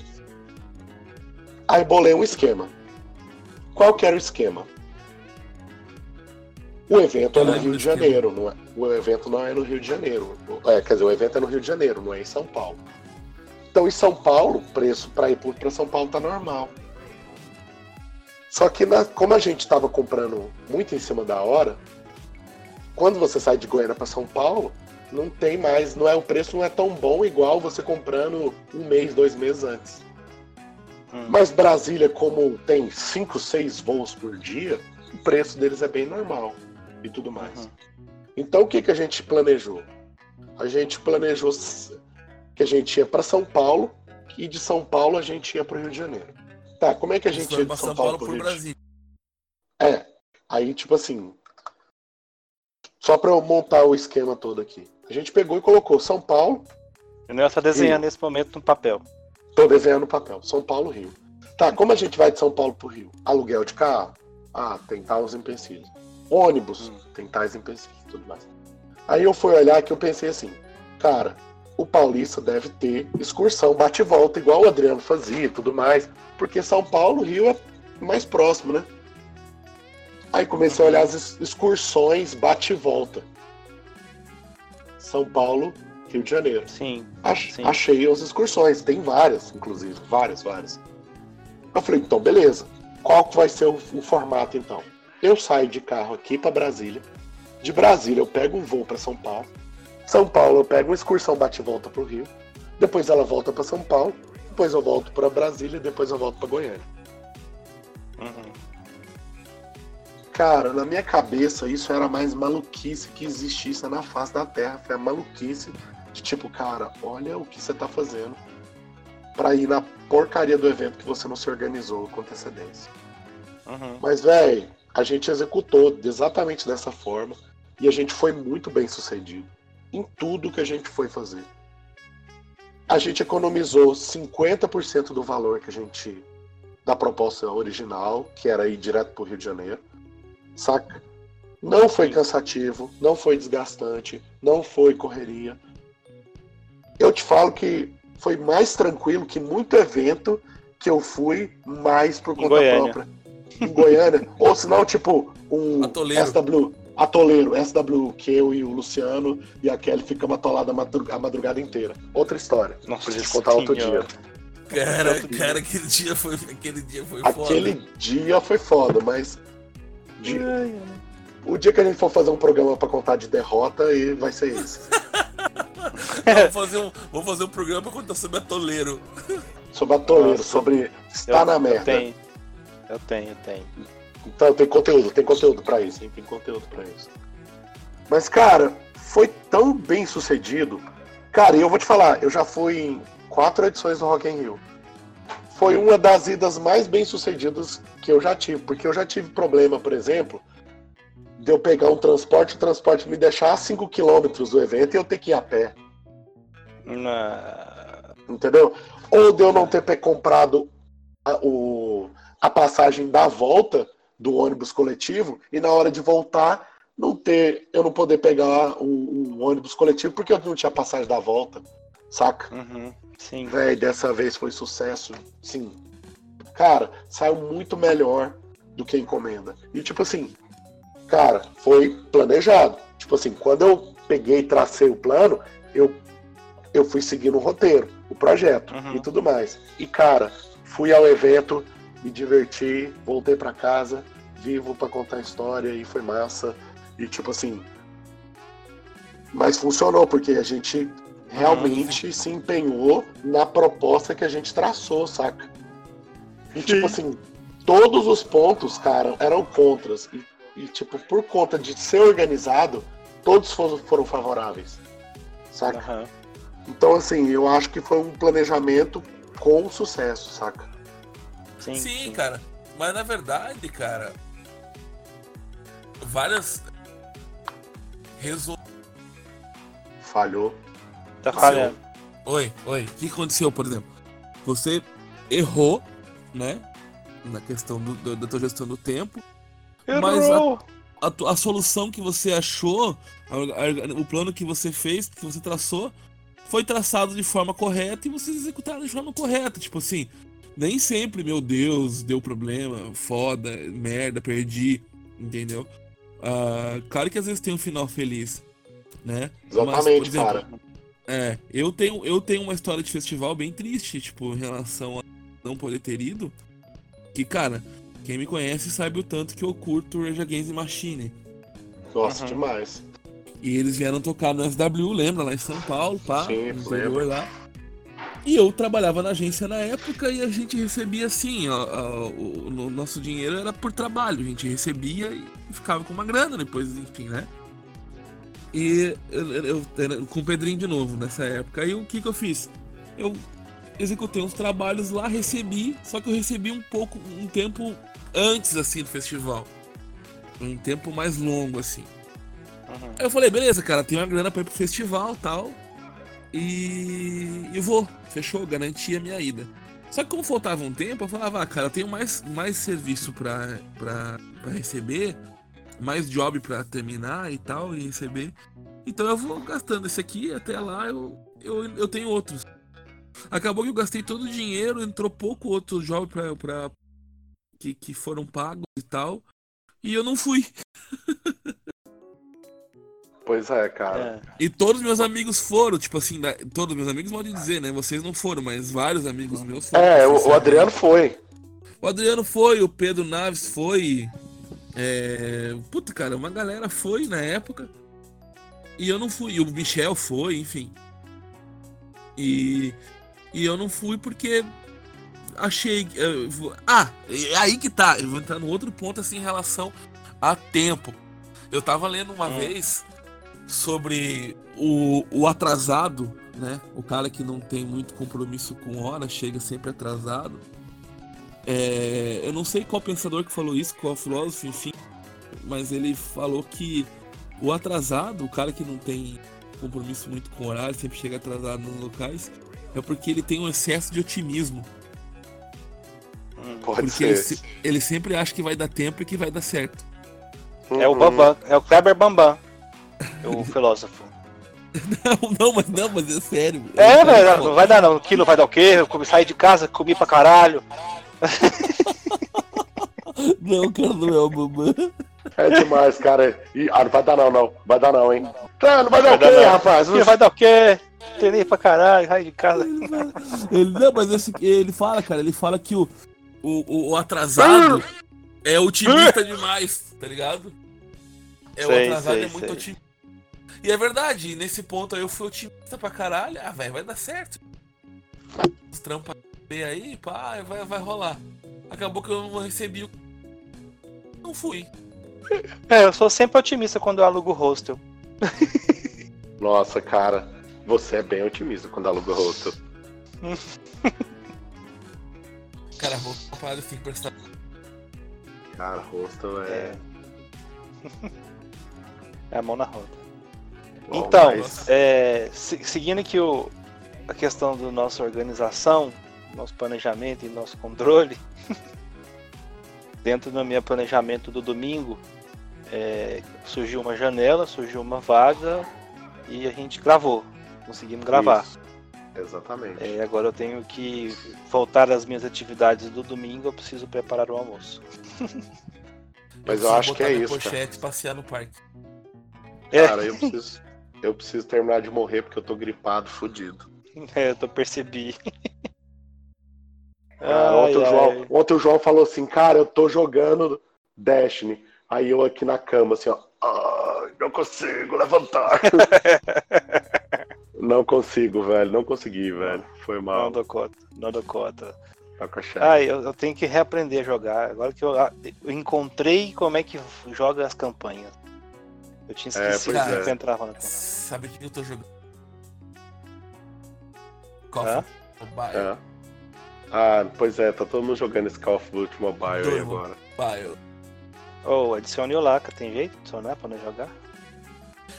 Aí bolei um esquema. Qual que era o esquema? O evento é no lembro Rio de. Janeiro, não é? O evento não é no Rio de Janeiro. É, quer dizer, o evento é no Rio de Janeiro, não é em São Paulo. Então, em São Paulo, o preço para ir para São Paulo tá normal. Só que, na- como a gente estava comprando muito em cima da hora, quando você sai de Goiânia para São Paulo, não tem mais, não é o preço não é tão bom igual você comprando um mês, dois meses antes. Hum. Mas Brasília, como tem cinco, seis voos por dia, o preço deles é bem normal e tudo mais. Uhum. Então o que, que a gente planejou? A gente planejou que a gente ia para São Paulo e de São Paulo a gente ia para o Rio de Janeiro. Tá, como é que a gente ia de São São Paulo Paulo para o por Rio de Brasília. É, aí tipo assim, só para eu montar o esquema todo aqui. A gente pegou e colocou São Paulo, O Nelson tá desenhando nesse momento no papel. Tô desenhando no papel. São Paulo, Rio. Tá, como a gente vai de São Paulo pro Rio? Aluguel de carro? Ah, tem tais empecilhos. Ônibus? Hum. Tem tais empecilhos, tudo mais. Aí eu fui olhar que eu pensei assim, cara, o Paulista deve ter excursão bate e volta, igual o Adriano fazia e tudo mais, porque São Paulo, Rio é mais próximo, né? Aí comecei a olhar as ex- excursões bate e volta. São Paulo, Rio de Janeiro. Sim. Sim. achei as excursões, tem várias, inclusive, várias, várias. Eu falei, então beleza. Qual que vai ser o, o formato então? Eu saio de carro aqui para Brasília. De Brasília eu pego um voo para São Paulo. São Paulo eu pego uma excursão bate e volta pro Rio. Depois ela volta para São Paulo. Depois eu volto para Brasília. Depois eu volto para Goiânia. Uhum. Cara, na minha cabeça isso era a mais maluquice que existisse na face da Terra. Foi a maluquice de tipo, cara, olha o que você tá fazendo pra ir na porcaria do evento que você não se organizou com antecedência. Uhum. Mas, velho, a gente executou exatamente dessa forma e a gente foi muito bem sucedido em tudo que a gente foi fazer. A gente economizou 50% do valor que a gente da proposta original, que era ir direto pro Rio de Janeiro. Saca? Não foi cansativo, não foi desgastante, não foi correria. Eu te falo que foi mais tranquilo que muito evento que eu fui mais por conta própria. Em Goiânia. Ou se não, tipo, um Atoleiro. SW, atoleiro, SW, que eu e o Luciano e a Kelly ficamos atolados a madru- a madrugada inteira. Outra história. Nossa Pra gente contar outro dia. Cara, cara, aquele dia foi, aquele dia foi Aquele foda. dia foi foda, mas. de- o dia que a gente for fazer um programa pra contar de derrota, e vai ser esse. Vamos fazer, um, vamos fazer um programa pra contar sobre atoleiro. Sobre atoleiro, Nossa. sobre estar Eu- na Eu merda. tenho. Eu tenho, eu tenho. Então tem conteúdo, tem conteúdo pra isso. Sim, tem conteúdo pra isso. Mas, cara, foi tão bem sucedido. Cara, e eu vou te falar, eu já fui em quatro edições do Rock in Rio. Foi uma das idas mais bem sucedidas que eu já tive, porque eu já tive problema, por exemplo, de eu pegar um transporte, o transporte me deixar a 5 quilômetros do evento e eu ter que ir a pé, Na- entendeu? Ou de eu não ter comprado a, o- a passagem da volta do ônibus coletivo e na hora de voltar não ter, eu não poder pegar o, o ônibus coletivo porque eu não tinha passagem da volta, saca? Uhum, Sim. Véi, dessa vez foi sucesso, sim. Cara, saiu muito melhor do que a encomenda. E tipo assim, cara, foi planejado. Tipo assim, quando eu peguei e tracei o plano, eu, eu fui seguindo o roteiro, o projeto Uhum. e tudo mais. E cara, fui ao evento, me diverti, voltei pra casa, vivo pra contar a história e foi massa. E tipo assim. Mas funcionou, porque a gente realmente se empenhou na proposta que a gente traçou, saca? E tipo assim, todos os pontos, cara, eram contras. E, e, tipo, por conta de ser organizado, todos foram, foram favoráveis. Saca? Aham. Então, assim, eu acho que foi um planejamento com sucesso, saca? Sim, Sim, cara. Mas na verdade, cara, várias resol... Falhou. Tá falhando. Oi, oi. O que aconteceu, por exemplo? Você errou, né? Na questão do- do- da tua gestão do tempo. Mas Errou! A, tu- a solução que você achou, a- a- o plano que você fez, que você traçou, foi traçado de forma correta e vocês executaram de forma correta. Tipo assim, nem sempre, meu Deus, deu problema, foda, merda, perdi, entendeu? Ah, claro que às vezes tem um final feliz, né? Mas, por Exatamente, exemplo, cara. é, eu tenho, eu tenho uma história de festival bem triste, tipo, em relação a não poder ter ido. Que, cara, quem me conhece sabe o tanto que eu curto Rage Against the Machine. Gosto Uhum. demais. E eles vieram tocar no SW, lembra? Lá em São Paulo, pá, Sim, no interior lá. E eu trabalhava na agência na época e a gente recebia assim, ó, ó, o, o nosso dinheiro era por trabalho, a gente recebia e ficava com uma grana depois, enfim, né? E eu, eu- eu- com o Pedrinho de novo nessa época. Aí o que que eu fiz? Eu executei uns trabalhos lá, recebi, só que eu recebi um pouco, um tempo antes assim do festival. Um tempo mais longo assim. Uhum. Aí eu falei, beleza, cara, tem uma grana pra ir pro festival tal. E. E vou. Fechou, garanti a minha ida. Só que como faltava um tempo, eu falava, ah, cara, eu tenho mais, mais serviço pra, pra, pra receber, mais job pra terminar e tal, e receber. Então eu vou gastando esse aqui, até lá eu, eu, eu tenho outros. Acabou que eu gastei todo o dinheiro, entrou pouco outro job pra, pra, que, que foram pagos e tal. E eu não fui. Pois é, cara. É. E todos meus amigos foram, tipo assim, da- todos meus amigos podem dizer, né? Vocês não foram, mas vários amigos meus foram. É, o, o. Adriano foi. O Adriano foi, o Pedro Naves foi. É... Puta, cara, uma galera foi na época. E eu não fui. E o Michel foi, enfim. E, e eu não fui porque achei. eu Ah, é aí que tá. Eu vou entrar no outro ponto assim em relação a tempo. Eu tava lendo uma Hum. vez sobre o, o atrasado, né? O cara que não tem muito compromisso com hora, chega sempre atrasado. É, eu não sei qual pensador que falou isso, qual filósofo, enfim, mas ele falou que o atrasado, o cara que não tem compromisso muito com o horário, sempre chega atrasado nos locais, é porque ele tem um excesso de otimismo. Pode Porque ele, se- ele sempre acha que vai dar tempo e que vai dar certo. É o. Bambam, é o Kleber Bambam, o filósofo. Não, não, mas não, mas é sério. É, velho, fala, não vai dar não. Aquilo vai dar o quê? Eu comi- saí de casa, comi pra caralho. Não, cara, não é o Bambam. É demais, cara. E, ah, não vai dar não, não. Vai dar não, hein? Tá, não vai dar o quê, não. rapaz? Ele vai dar o quê? Tem pra caralho, raio de casa. Ele, não, mas esse, ele fala, cara, ele fala que o, o, o atrasado é otimista demais, tá ligado? É Sei, o atrasado sei, é muito sei. otimista. E é verdade, nesse ponto aí eu fui otimista pra caralho. Ah, velho, vai dar certo. Os trampas bem aí, pá, vai, vai rolar. Acabou que eu não recebi o. Não fui. É, eu sou sempre otimista quando eu alugo hostel. Nossa, cara. Você é bem otimista quando aluga hostel. Cara, vou uma parada assim, prestar. Cara, hostel é. É a mão na roda. Então, é, se- seguindo aqui o, a questão da nossa organização, nosso planejamento e nosso controle, dentro do meu planejamento do domingo, é, surgiu uma janela, surgiu uma vaga e a gente gravou. Conseguimos gravar. Isso. Exatamente. É, agora eu tenho que voltar às minhas atividades do domingo, eu preciso preparar o almoço. Mas eu acho que é isso, cara. pochete passear no parque. É. Cara, eu preciso. Eu preciso terminar de morrer porque eu tô gripado, fudido. É, eu tô percebi. Cara, ontem, o Ai, João, ai. ontem o João falou assim, cara, eu tô jogando Destiny. Aí eu aqui na cama, assim, ó. Ai, não consigo levantar. não consigo, velho. Não consegui, velho. Foi Não mal. dou conta, não dou conta. Tá. Ah, eu, eu tenho que reaprender a jogar. Agora que eu, ah, eu encontrei como é que joga as campanhas. Eu tinha É, esquecido pois como é. entrava na campanha. Sabe o que eu tô jogando? Call of Mobile. É. Ah, pois é, tá todo mundo jogando esse Call of Duty Mobile aí Durmo. agora. Mobile. Ou adicione o Laca, tem jeito de adicionar pra não jogar?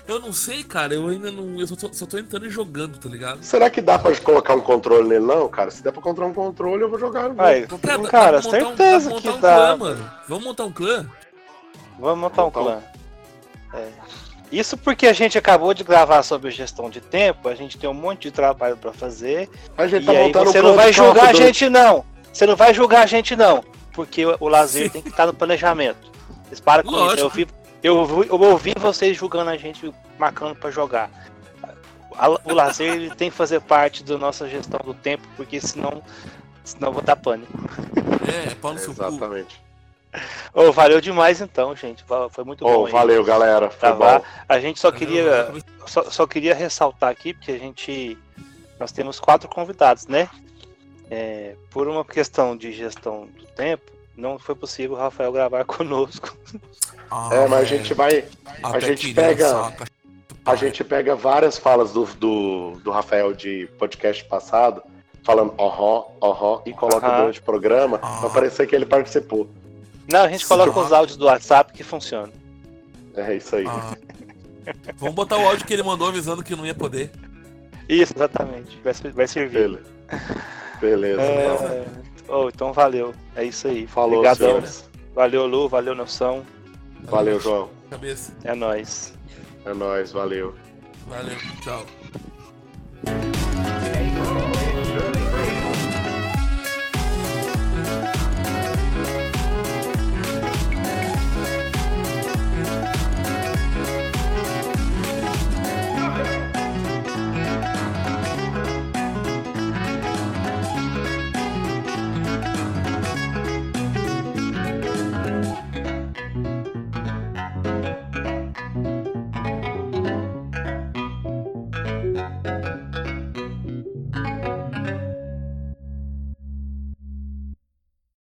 Eu não sei, cara. Eu ainda não. Eu só tô, só tô entrando e jogando, tá ligado? Será que dá pra colocar um controle nele, não, cara? Se der pra controlar um controle, eu vou jogar. eu vou. Ai, Cara, cara, dá pra montar um- certeza pra que um dá. clã, mano. Vamos montar um clã? Vamos montar um Montar um- clã. É. Isso porque a gente acabou de gravar sobre gestão de tempo, a gente tem um monte de trabalho pra fazer. A gente E tá aí você não vai julgar a gente, não. Você não vai julgar a gente, não. Porque o, o lazer Sim. tem que estar no planejamento. Vocês param com isso. Lógico. Eu ouvi, eu, ouvi- eu ouvi vocês julgando a gente, marcando pra jogar. O lazer ele tem que fazer parte da nossa gestão do tempo, porque senão, senão eu vou dar pânico. É, pau no seu. Exatamente. Ô, valeu demais então, gente. Foi muito Ô, bom. aí. valeu, galera. Foi Gravar. bom. A gente só queria só, só queria ressaltar aqui, porque a gente. Nós temos quatro convidados, né? É, por uma questão de gestão do tempo, não foi possível o Rafael gravar conosco. Ah, É, mas a gente vai. até gente pega-. A gente pega várias falas do, do, do Rafael de podcast passado, falando aham, aham, e coloca Aham. durante o programa Ah. pra parecer que ele participou. Não, a gente coloca os áudios do WhatsApp que funciona. É isso aí. Ah. Vamos botar o áudio que ele mandou avisando que não ia poder. Isso, exatamente. Vai, vai servir. Bele- Beleza. então. É, oh, então valeu. É isso aí. Falou, Obrigadão. senhores. Valeu, Lu. Valeu, Nelson. Valeu, João. Cabeça. É nóis. É nóis, valeu. Valeu. Tchau.